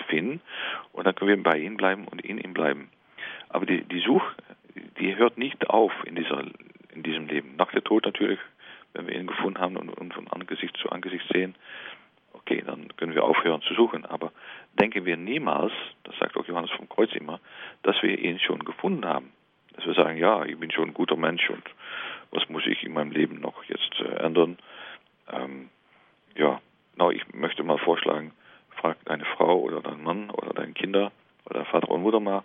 ihm bei ihm bleiben und in ihm bleiben. Aber die, die Suche, die hört nicht auf in, dieser, in diesem Leben. Nach der Tod natürlich, wenn wir ihn gefunden haben und, und von Angesicht zu Angesicht sehen, okay, dann können wir aufhören zu suchen. Aber denken wir niemals, das sagt auch Johannes vom Kreuz immer, dass wir ihn schon gefunden haben. Dass wir sagen, ja, ich bin schon ein guter Mensch und was muss ich in meinem Leben noch jetzt äh, ändern? Ähm, ja, na, ich möchte mal vorschlagen, frag deine Frau oder deinen Mann oder deine Kinder oder Vater und Mutter mal,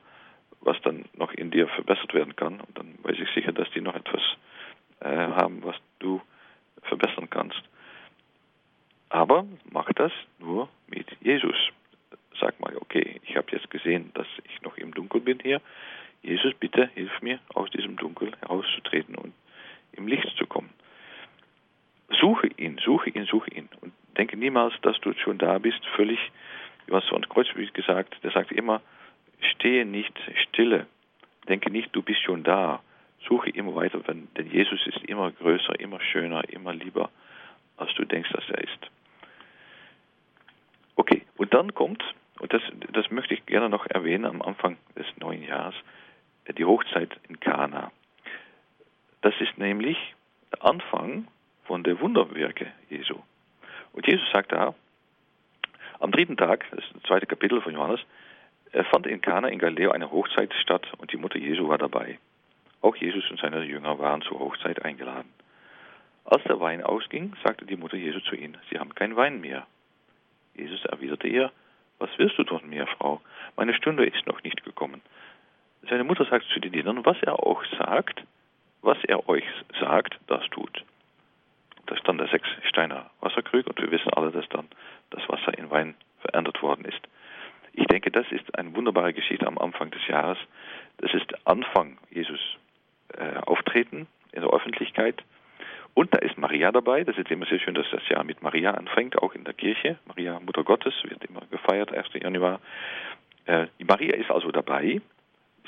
was dann noch in dir verbessert werden kann. Und dann weiß ich sicher, dass die noch etwas äh, haben, was du verbessern kannst. Aber mach das nur mit Jesus. Sag mal, okay, ich habe jetzt gesehen, dass ich noch im Dunkel bin hier. Jesus, bitte hilf mir, aus diesem Dunkel herauszutreten und im Licht zu kommen. Suche ihn, suche ihn, suche ihn. Und denke niemals, dass du schon da bist, völlig, du hast von Kreuzweg gesagt, der sagt immer, stehe nicht stille. Denke nicht, du bist schon da. Suche immer weiter, denn Jesus ist immer größer, immer schöner, immer lieber, als du denkst, dass er ist. Okay, und dann kommt, und das, das möchte ich gerne noch erwähnen am Anfang des neuen Jahres, die Hochzeit in Kana. Das ist nämlich der Anfang von der Wunderwerke Jesu. Und Jesus sagt da, am dritten Tag, das ist das zweite Kapitel von Johannes, fand in Kana in Galiläa eine Hochzeit statt und die Mutter Jesu war dabei. Auch Jesus und seine Jünger waren zur Hochzeit eingeladen. Als der Wein ausging, sagte die Mutter Jesu zu ihnen, Sie haben keinen Wein mehr. Jesus erwiderte ihr, Was willst du von mir, Frau? Meine Stunde ist noch nicht gekommen. Seine Mutter sagt zu den Dienern, was er auch sagt, was er euch sagt, das tut. Das ist dann der sechs Steiner Wasserkrug und wir wissen alle, dass dann das Wasser in Wein verändert worden ist. Ich denke, das ist eine wunderbare Geschichte am Anfang des Jahres. Das ist Anfang Jesus äh, Auftreten in der Öffentlichkeit. Und da ist Maria dabei. Das ist immer sehr schön, dass das Jahr mit Maria anfängt, auch in der Kirche. Maria, Mutter Gottes, wird immer gefeiert, 1. Januar. Äh, Maria ist also dabei.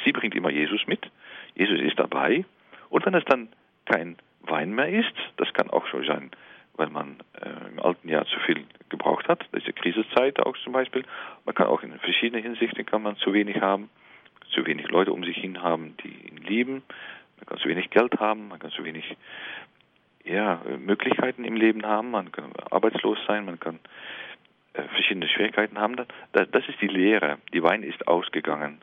Sie bringt immer Jesus mit. Jesus ist dabei. Und wenn es dann kein Wein mehr ist, das kann auch schon sein, weil man äh, im alten Jahr zu viel gebraucht hat, ja Krisenzeit auch zum Beispiel. Man kann auch in verschiedenen Hinsichten kann man zu wenig haben, zu wenig Leute um sich hin haben, die ihn lieben. Man kann zu wenig Geld haben, man kann zu wenig ja, Möglichkeiten im Leben haben, man kann arbeitslos sein, man kann äh, verschiedene Schwierigkeiten haben. Das, das ist die Lehre. Die Wein ist ausgegangen.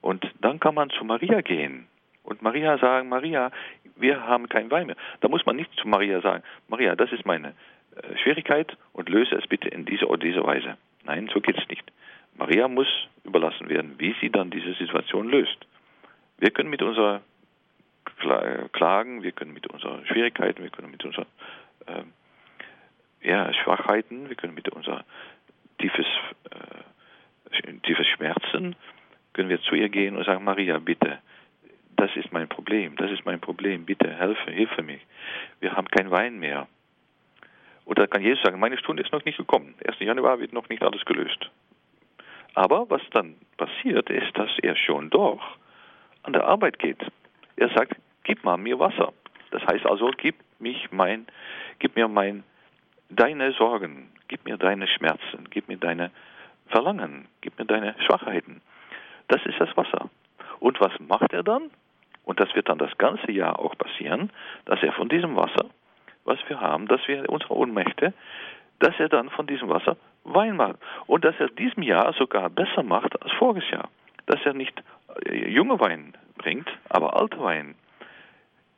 Und dann kann man zu Maria gehen und Maria sagen, Maria, wir haben keinen Wein mehr. Da muss man nicht zu Maria sagen, Maria, das ist meine äh, Schwierigkeit und löse es bitte in dieser oder dieser Weise. Nein, so geht es nicht. Maria muss überlassen werden, wie sie dann diese Situation löst. Wir können mit unserer Klagen, wir können mit unseren Schwierigkeiten, wir können mit unseren äh, ja, Schwachheiten, wir können mit unser tiefes, äh, tiefes Schmerzen, können wir zu ihr gehen und sagen, Maria, bitte, das ist mein Problem, das ist mein Problem, bitte helfe, hilfe mich. Wir haben kein Wein mehr. Oder kann Jesus sagen, meine Stunde ist noch nicht gekommen. 1. Januar wird noch nicht alles gelöst. Aber was dann passiert, ist, dass er schon doch an der Arbeit geht. Er sagt, gib mal mir Wasser. Das heißt also, gib mich mein, gib mir mein, deine Sorgen, gib mir deine Schmerzen, gib mir deine Verlangen, gib mir deine Schwachheiten. Das ist das Wasser. Und was macht er dann? Und das wird dann das ganze Jahr auch passieren, dass er von diesem Wasser, was wir haben, dass wir unsere Ohnmächte, dass er dann von diesem Wasser Wein macht. Und dass er diesem Jahr sogar besser macht als voriges Jahr. Dass er nicht äh, junge Wein bringt, aber alte Wein.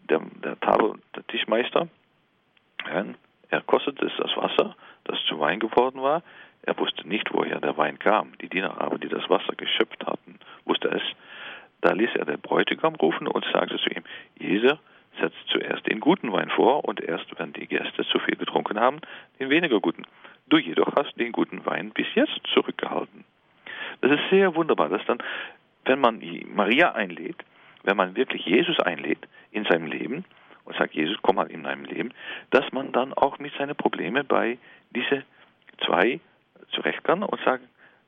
Der, der Tafel, der Tischmeister, ja, er kostete das Wasser, das zu Wein geworden war. Er wusste nicht, woher der Wein kam. Die Diener aber, die das Wasser geschöpft hatten, wusste es. Da ließ er den Bräutigam rufen und sagte zu ihm, Jeser setzt zuerst den guten Wein vor und erst, wenn die Gäste zu viel getrunken haben, den weniger guten. Du jedoch hast den guten Wein bis jetzt zurückgehalten. Das ist sehr wunderbar, dass dann, wenn man Maria einlädt, wenn man wirklich Jesus einlädt in seinem Leben und sagt, Jesus, komm mal in meinem Leben, dass man dann auch mit seinen Problemen bei diese zwei zurecht kann und sagt,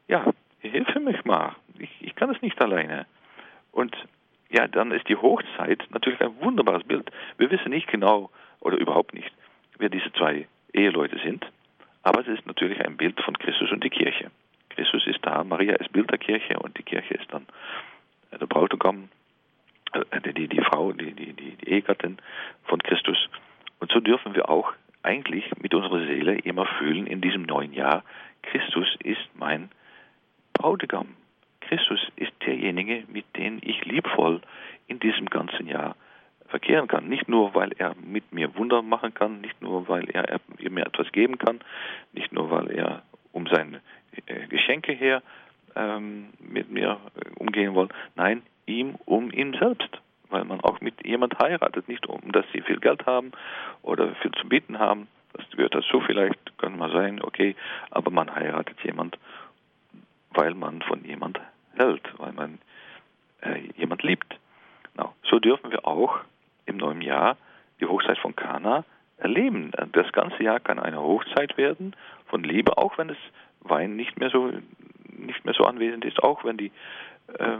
ja, hilf mich mal, ich, ich kann es nicht alleine. Und ja, dann ist die Hochzeit natürlich ein wunderbares Bild. Wir wissen nicht genau oder überhaupt nicht, wer diese zwei Eheleute sind, aber es ist natürlich ein Bild von Christus und die Kirche. Christus ist da, Maria ist Bild der Kirche und die Kirche ist dann der Bräutigam, die, die Frau, die, die, die, die Ehegattin von Christus. Und so dürfen wir auch eigentlich mit unserer Seele immer fühlen in diesem neuen Jahr, Christus ist mein Bräutigam. Christus ist derjenige, mit dem ich liebvoll in diesem ganzen Jahr verkehren kann. Nicht nur, weil er mit mir Wunder machen kann, nicht nur, weil er, mir etwas geben kann, nicht nur, weil er um seine äh, Geschenke her ähm, mit mir umgehen will. Nein, ihm um ihn selbst weil man auch mit jemand heiratet, nicht um, dass sie viel Geld haben oder viel zu bieten haben. Das gehört dazu vielleicht, kann man sein, okay, aber man heiratet jemand, weil man von jemand hält, weil man äh, jemand liebt. No, so dürfen wir auch im neuen Jahr die Hochzeit von Kana erleben. Das ganze Jahr kann eine Hochzeit werden von Liebe, auch wenn das Wein nicht mehr so nicht mehr so anwesend ist, auch wenn die äh,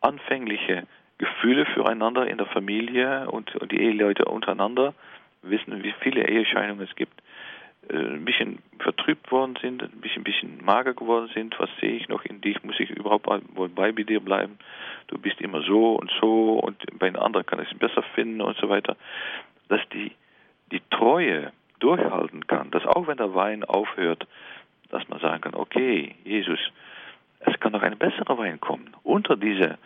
anfängliche Gefühle füreinander in der Familie und, und die Eheleute untereinander wissen, wie viele Ehescheidungen es gibt, ein bisschen vertrübt worden sind, ein bisschen, ein bisschen mager geworden sind. Was sehe ich noch in dich? Muss ich überhaupt bei dir bleiben? Du bist immer so und so und bei den anderen kann ich es besser finden und so weiter. Dass die, die Treue durchhalten kann, dass auch wenn der Wein aufhört, dass man sagen kann, okay, Jesus, es kann noch ein besserer Wein kommen. Unter diese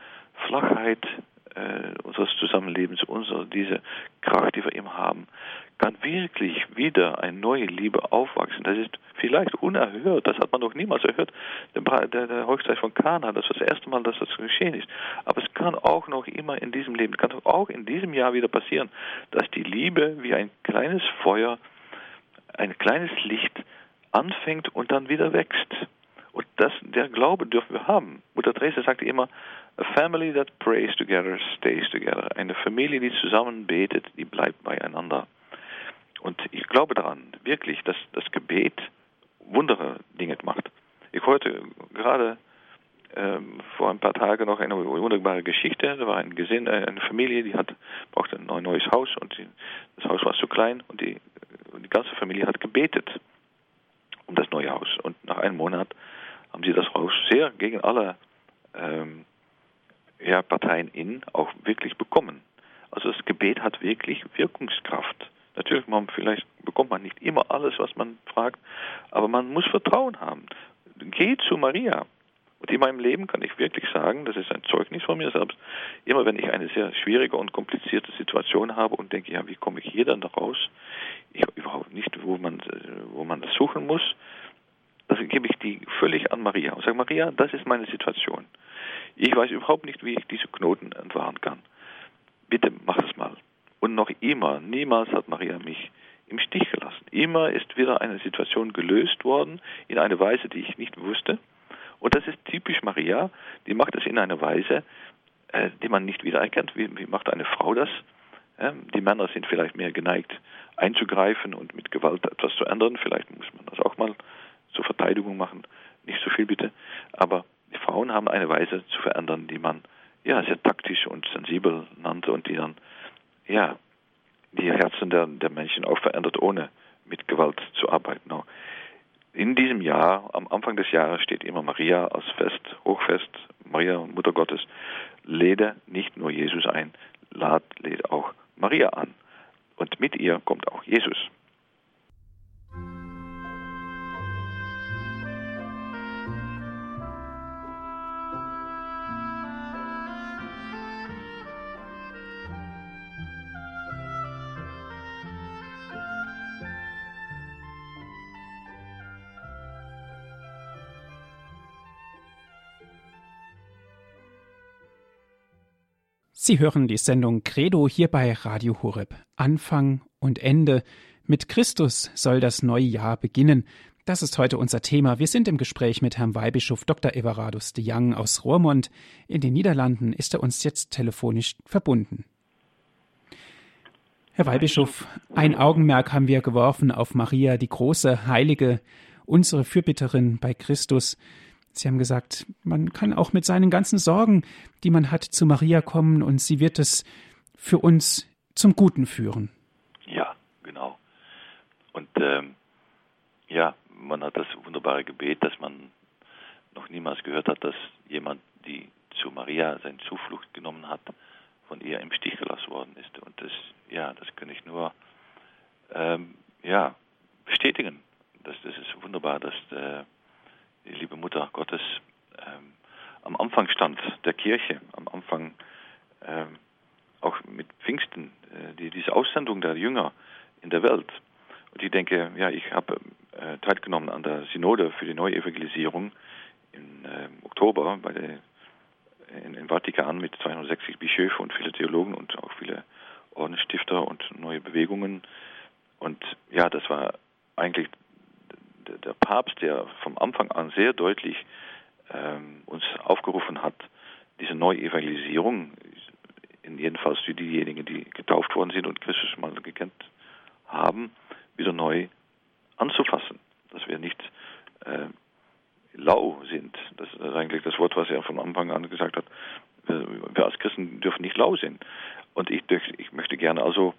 Flachheit äh, unseres Zusammenlebens, unsere, diese Kraft, die wir ihm haben, kann wirklich wieder eine neue Liebe aufwachsen. Das ist vielleicht unerhört, das hat man noch niemals erhört. Der, der, der Hochzeit von Kana, das ist das erste Mal, dass das geschehen ist. Aber es kann auch noch immer in diesem Leben, kann auch in diesem Jahr wieder passieren, dass die Liebe wie ein kleines Feuer, ein kleines Licht anfängt und dann wieder wächst. Und das, der Glaube dürfen wir haben. Mutter Teresa sagte immer, a family that prays together stays together. Eine Familie, die zusammen betet, die bleibt beieinander. Und ich glaube daran, wirklich, dass das Gebet wundere Dinge macht. Ich hörte gerade ähm, vor ein paar Tagen noch eine wunderbare Geschichte. Da war ein Gesinn, äh, eine Familie, die hat, brauchte ein neues Haus und die, das Haus war zu klein und die, die ganze Familie hat gebetet um das neue Haus. Und nach einem Monat haben sie das Haus sehr gegen alle ähm, ja, Parteien in auch wirklich bekommen. Also das Gebet hat wirklich Wirkungskraft. Natürlich, man, vielleicht bekommt man nicht immer alles, was man fragt, aber man muss Vertrauen haben. Geh zu Maria. Und in meinem Leben kann ich wirklich sagen, das ist ein Zeugnis von mir selbst, immer wenn ich eine sehr schwierige und komplizierte Situation habe und denke, ja, wie komme ich hier dann daraus? Ich überhaupt nicht, wo man, wo man das suchen muss, das gebe ich die völlig an Maria und sage, Maria, das ist meine Situation. Ich weiß überhaupt nicht, wie ich diese Knoten entwahren kann. Bitte mach es mal. Und noch immer, niemals hat Maria mich im Stich gelassen. Immer ist wieder eine Situation gelöst worden in eine Weise, die ich nicht wusste. Und das ist typisch Maria, die macht es in einer Weise, äh, die man nicht wiedererkennt. Wie, wie macht eine Frau das? Ähm, die Männer sind vielleicht mehr geneigt, einzugreifen und mit Gewalt etwas zu ändern. Vielleicht muss man das auch mal zur Verteidigung machen. Nicht so viel bitte. Aber die Frauen haben eine Weise zu verändern, die man ja sehr taktisch und sensibel nannte und die dann ja die Herzen der, der Menschen auch verändert, ohne mit Gewalt zu arbeiten. In diesem Jahr, am Anfang des Jahres, steht immer Maria als Fest, Hochfest, Maria, Mutter Gottes. Lede nicht nur Jesus ein, lad, lede auch Maria an. Und mit ihr kommt auch Jesus. Sie hören die Sendung Credo hier bei Radio Horeb. Anfang und Ende. Mit Christus soll das neue Jahr beginnen. Das ist heute unser Thema. Wir sind im Gespräch mit Herrn Weihbischof Dr. Everardus de Young aus Roermond. In den Niederlanden ist er uns jetzt telefonisch verbunden. Herr Weihbischof, ein Augenmerk haben wir geworfen auf Maria, die große Heilige, unsere Fürbitterin bei Christus. Sie haben gesagt, man kann auch mit seinen ganzen Sorgen, die man hat, zu Maria kommen und sie wird es für uns zum Guten führen. Ja, genau. Und ähm, ja, man hat das wunderbare Gebet, dass man niemals gehört hat, dass jemand, die zu Maria seine Zuflucht genommen hat, von ihr im Stich gelassen worden ist. Und das, ja, das kann ich nur ähm, ja, bestätigen. Das, das ist wunderbar, dass äh, die liebe Mutter Gottes ähm, am Anfang stand der Kirche, am Anfang ähm, auch mit Pfingsten, äh, die, diese Aussendung der Jünger in der Welt. Und ich denke, ja, ich habe äh, teilgenommen an der Synode für die Neuevangelisierung im äh, Oktober bei der, in, in Vatikan mit 260 Bischöfen und viele Theologen und auch viele Ordensstifter und neue Bewegungen. Und ja, das war eigentlich der, Papst, der vom Anfang an sehr deutlich ähm, uns aufgerufen hat, diese Neuevangelisierung, in jedenfalls für diejenigen, die getauft worden sind und Christus mal gekannt haben, wieder neu anzufassen. Dass wir nicht äh, lau sind. Das ist eigentlich das Wort, was er von Anfang an gesagt hat. Wir als Christen dürfen nicht lau sein. Und ich, ich möchte gerne also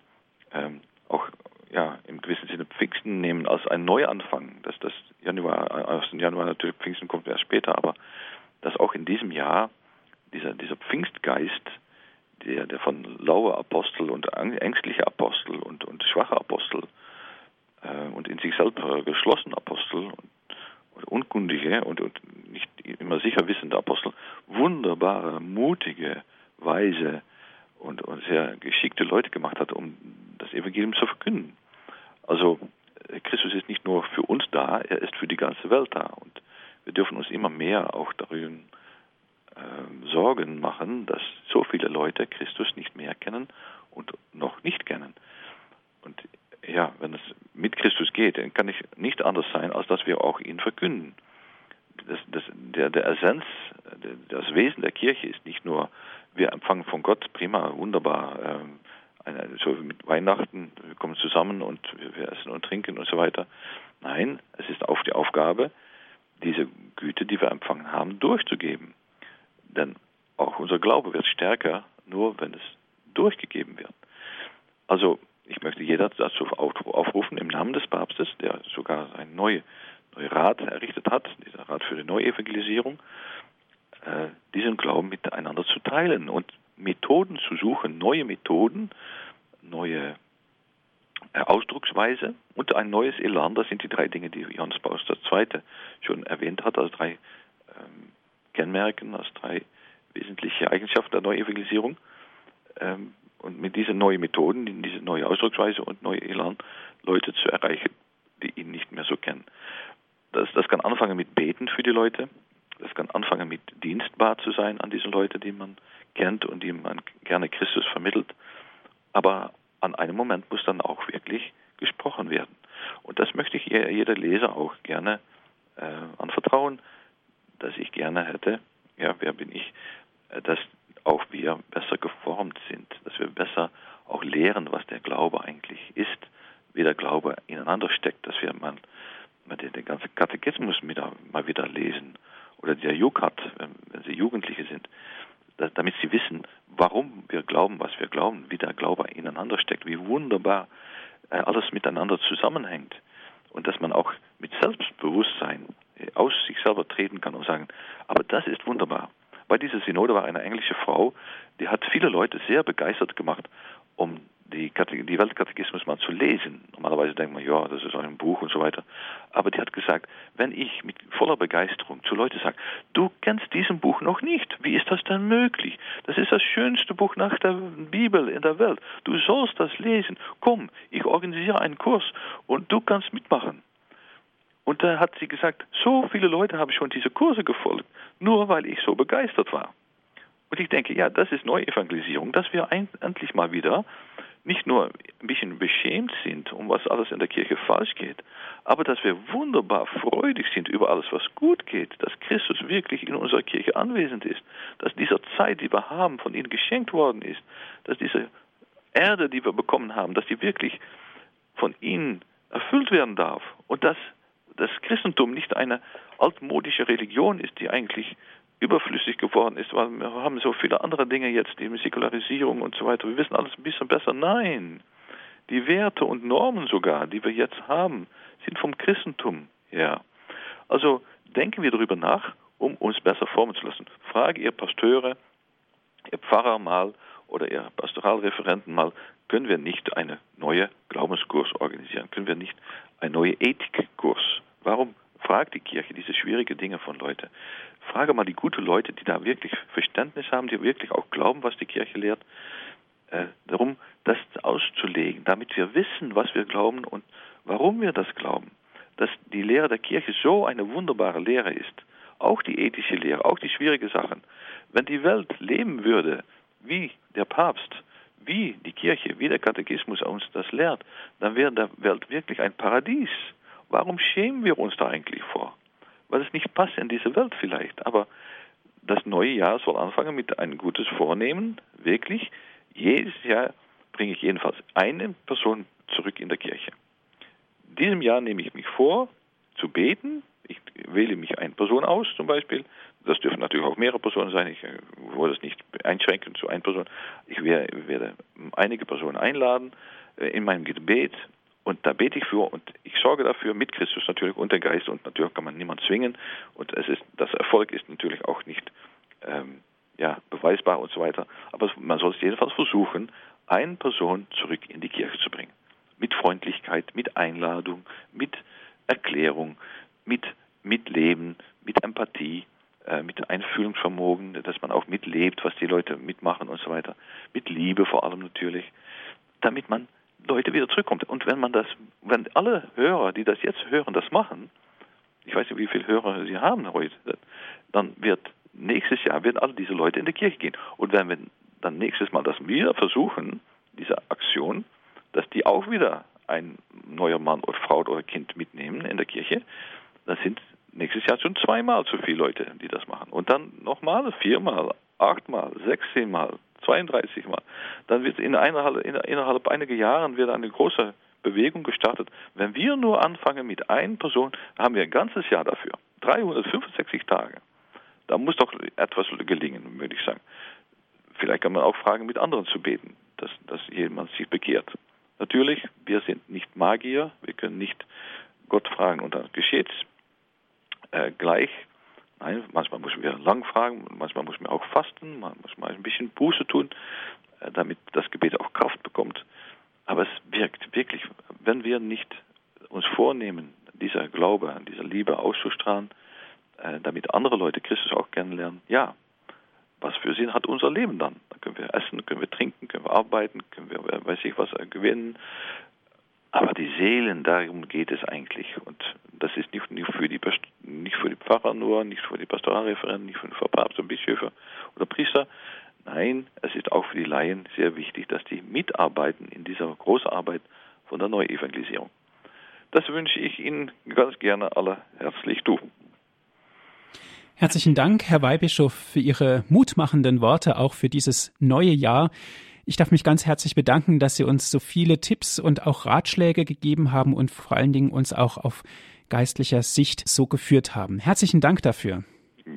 ähm, auch ja, im gewissen Sinne Pfingsten nehmen als ein Neuanfang. Dass das Januar, aus dem Januar natürlich Pfingsten kommt erst später, aber dass auch in diesem Jahr dieser, dieser Pfingstgeist, der, der von lauer Apostel und ängstlicher Apostel und, und schwacher Apostel äh, und in sich selbst geschlossene Apostel und, und unkundige und, und nicht immer sicher wissende Apostel wunderbare, mutige, weise und, und sehr geschickte Leute gemacht hat, um das Evangelium zu verkünden. Also äh, Christus ist nicht nur für uns da, er ist für die ganze Welt da. Und wir dürfen uns immer mehr auch darüber äh, Sorgen machen, dass so viele Leute Christus nicht mehr kennen und noch nicht kennen. Und ja, wenn es mit Christus geht, dann kann es nicht anders sein, als dass wir auch ihn verkünden. Das, das, der, der Essenz, das Wesen der Kirche ist nicht nur, wir empfangen von Gott, prima, wunderbar, eine, so mit Weihnachten, wir kommen zusammen und wir, essen und trinken und so weiter. Nein, es ist auch die Aufgabe, diese Güte, die wir empfangen haben, durchzugeben. Denn auch unser Glaube wird stärker, nur wenn es durchgegeben wird. Also ich möchte jeder dazu aufrufen, im Namen des Papstes, der sogar einen neuen neue Rat errichtet hat, dieser Rat für die Neuevangelisierung, äh, diesen Glauben miteinander zu teilen und Methoden zu suchen, neue Methoden, neue äh, Ausdrucksweise und ein neues Elan. Das sind die drei Dinge, die Johannes Paulus II. schon erwähnt hat, als drei ähm, Kennmerken, als drei wesentliche Eigenschaften der Neuevangelisierung. Ähm, und mit diesen neuen Methoden, diese neue Ausdrucksweise und neue Elan, Leute zu erreichen, die ihn nicht mehr so kennen. Das, das kann anfangen mit Beten für die Leute. Das kann anfangen mit dienstbar zu sein an diese Leute, die man kennt und die man gerne Christus vermittelt. Aber an einem Moment muss dann auch wirklich gesprochen werden. Und das möchte ich jeder Leser auch gerne äh, anvertrauen, dass ich gerne hätte, ja, wer bin ich, äh, dass auch wir besser geformt sind, dass wir besser auch lehren, was der Glaube eigentlich ist, wie der Glaube ineinander steckt, dass wir mal, mal den, den ganzen Katechismus wieder, mal wieder lesen oder der Jukat, wenn, wenn sie Jugendliche sind, damit sie wissen, warum wir glauben, was wir glauben, wie der Glaube ineinander steckt, wie wunderbar äh, alles miteinander zusammenhängt und dass man auch mit Selbstbewusstsein äh, aus sich selber treten kann und sagen, aber das ist wunderbar. Bei dieser Synode war eine englische Frau, die hat viele Leute sehr begeistert gemacht, um die, die Weltkatechismus mal zu lesen. Normalerweise denkt man, ja, das ist ein Buch und so weiter. Aber die hat gesagt, wenn ich mit voller Begeisterung zu Leuten sage, du kennst diesen Buch noch nicht, wie ist das denn möglich? Das ist das schönste Buch nach der Bibel in der Welt. Du sollst das lesen. Komm, ich organisiere einen Kurs und du kannst mitmachen. Und da hat sie gesagt, so viele Leute haben schon diese Kurse gefolgt, nur weil ich so begeistert war. Und ich denke, ja, das ist Neuevangelisierung, dass wir endlich mal wieder nicht nur ein bisschen beschämt sind, um was alles in der Kirche falsch geht, aber dass wir wunderbar freudig sind über alles, was gut geht, dass Christus wirklich in unserer Kirche anwesend ist, dass diese Zeit, die wir haben, von ihm geschenkt worden ist, dass diese Erde, die wir bekommen haben, dass die wirklich von ihm erfüllt werden darf und dass das Christentum nicht eine altmodische Religion ist, die eigentlich überflüssig geworden ist, weil wir haben so viele andere Dinge jetzt, die Säkularisierung und so weiter. Wir wissen alles ein bisschen besser. Nein, die Werte und Normen sogar, die wir jetzt haben, sind vom Christentum her. Also denken wir darüber nach um uns besser formen zu lassen. Frage Ihr Pasteure, Ihr Pfarrer mal oder Ihr Pastoralreferenten mal, können wir nicht einen neuen Glaubenskurs organisieren? Können wir nicht einen neuen Ethikkurs? Warum fragt die Kirche diese schwierigen Dinge von Leuten? Frage mal die guten Leute, die da wirklich Verständnis haben, die wirklich auch glauben, was die Kirche lehrt, äh, darum, das auszulegen, damit wir wissen, was wir glauben und warum wir das glauben. Dass die Lehre der Kirche so eine wunderbare Lehre ist, auch die ethische Lehre, auch die schwierigen Sachen. Wenn die Welt leben würde, wie der Papst, wie die Kirche, wie der Katechismus uns das lehrt, dann wäre der Welt wirklich ein Paradies. Warum schämen wir uns da eigentlich vor? Weil es nicht passt in diese Welt vielleicht. Aber das neue Jahr soll anfangen mit einem gutes Vornehmen, wirklich. Jedes Jahr bringe ich jedenfalls eine Person zurück in der Kirche. Diesem Jahr nehme ich mich vor, zu beten. Ich wähle mich eine Person aus, zum Beispiel. Das dürfen natürlich auch mehrere Personen sein. Ich äh, wollte es nicht einschränken zu einer Person. Ich werde einige Personen einladen äh, in meinem Gebet und da bete ich für und ich sorge dafür mit Christus natürlich und der Geist und natürlich kann man niemand zwingen und es ist das Erfolg ist natürlich auch nicht ähm, ja, beweisbar und so weiter. Aber man soll es jedenfalls versuchen, eine Person zurück in die Kirche zu bringen. Mit Freundlichkeit, mit Einladung, mit Erklärung, mit Mitleben, mit Empathie, äh, mit Einfühlungsvermogen, dass man auch mitlebt, was die Leute mitmachen und so weiter. Mit Liebe vor allem natürlich, damit man Leute wieder zurückkommt. Und wenn man das, wenn alle Hörer, die das jetzt hören, das machen, ich weiß nicht, wie viele Hörer sie haben heute, dann wird nächstes Jahr werden alle diese Leute in die Kirche gehen. Und wenn wir dann nächstes Mal das wieder versuchen, diese Aktion, dass die auch wieder ein neuer Mann oder Frau oder Kind mitnehmen in der Kirche, dann sind nächstes Jahr schon zweimal zu viele Leute, die das machen. Und dann nochmal viermal, achtmal, sechzehnmal, 32 Mal. Dann wird in einer, in, innerhalb einiger Jahren wird eine große Bewegung gestartet. Wenn wir nur anfangen mit einer Person, haben wir ein ganzes Jahr dafür. 365 Tage. Da muss doch etwas gelingen, würde ich sagen. Vielleicht kann man auch fragen, mit anderen zu beten, dass, dass jemand sich bekehrt. Natürlich, wir sind nicht Magier, wir können nicht Gott fragen und dann geschieht äh, gleich. Nein, manchmal muss man lang fragen, manchmal muss man auch fasten, man muss mal ein bisschen Buße tun, äh, damit das Gebet auch Kraft bekommt. Aber es wirkt wirklich, wenn wir nicht uns vornehmen, dieser Glaube, diese Liebe auszustrahlen, äh, damit andere Leute Christus auch kennenlernen, ja, was für Sinn hat unser Leben dann? Da können wir essen, können wir trinken, können wir arbeiten, können wir, weiß ich was, gewinnen. Aber die Seelen, darum geht es eigentlich. Und das ist nicht, nicht, für, die, nicht für die Pfarrer nur, nicht für die Pastoralreferenten, nicht für die Papst und Bischöfe oder Priester. Nein, es ist auch für die Laien sehr wichtig, dass die mitarbeiten in dieser großen Arbeit von der Neuevangelisierung. Das wünsche ich Ihnen ganz gerne alle herzlich zu. Herzlichen Dank, Herr Weihbischof, für Ihre mutmachenden Worte auch für dieses neue Jahr. Ich darf mich ganz herzlich bedanken, dass Sie uns so viele Tipps und auch Ratschläge gegeben haben und vor allen Dingen uns auch auf geistlicher Sicht so geführt haben. Herzlichen Dank dafür.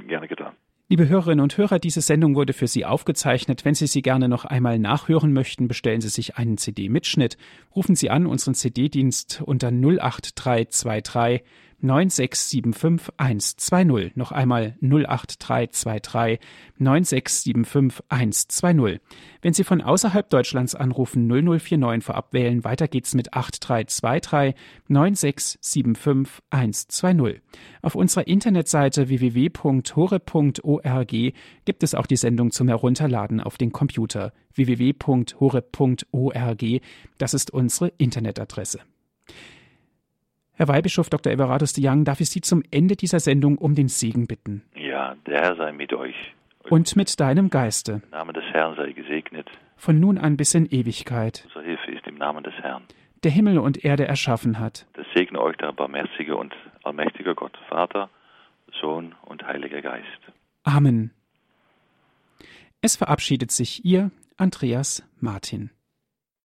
Gerne getan. Liebe Hörerinnen und Hörer, diese Sendung wurde für Sie aufgezeichnet. Wenn Sie sie gerne noch einmal nachhören möchten, bestellen Sie sich einen CD-Mitschnitt. Rufen Sie an unseren CD-Dienst unter 08323 9675120. Noch einmal 08323 9675120. Wenn Sie von außerhalb Deutschlands anrufen 0049 vorab wählen, weiter geht's mit 8323 9675120. Auf unserer Internetseite www.hore.org gibt es auch die Sendung zum Herunterladen auf den Computer www.hore.org. Das ist unsere Internetadresse. Herr Weihbischof Dr. Everardus de Young, darf ich Sie zum Ende dieser Sendung um den Segen bitten? Ja, der Herr sei mit euch. Und mit deinem Geiste. Der Name des Herrn sei gesegnet. Von nun an bis in Ewigkeit. Unsere Hilfe ist im Namen des Herrn. Der Himmel und Erde erschaffen hat. Das segne euch der barmherzige und allmächtige Gott, Vater, Sohn und Heiliger Geist. Amen. Es verabschiedet sich Ihr Andreas Martin.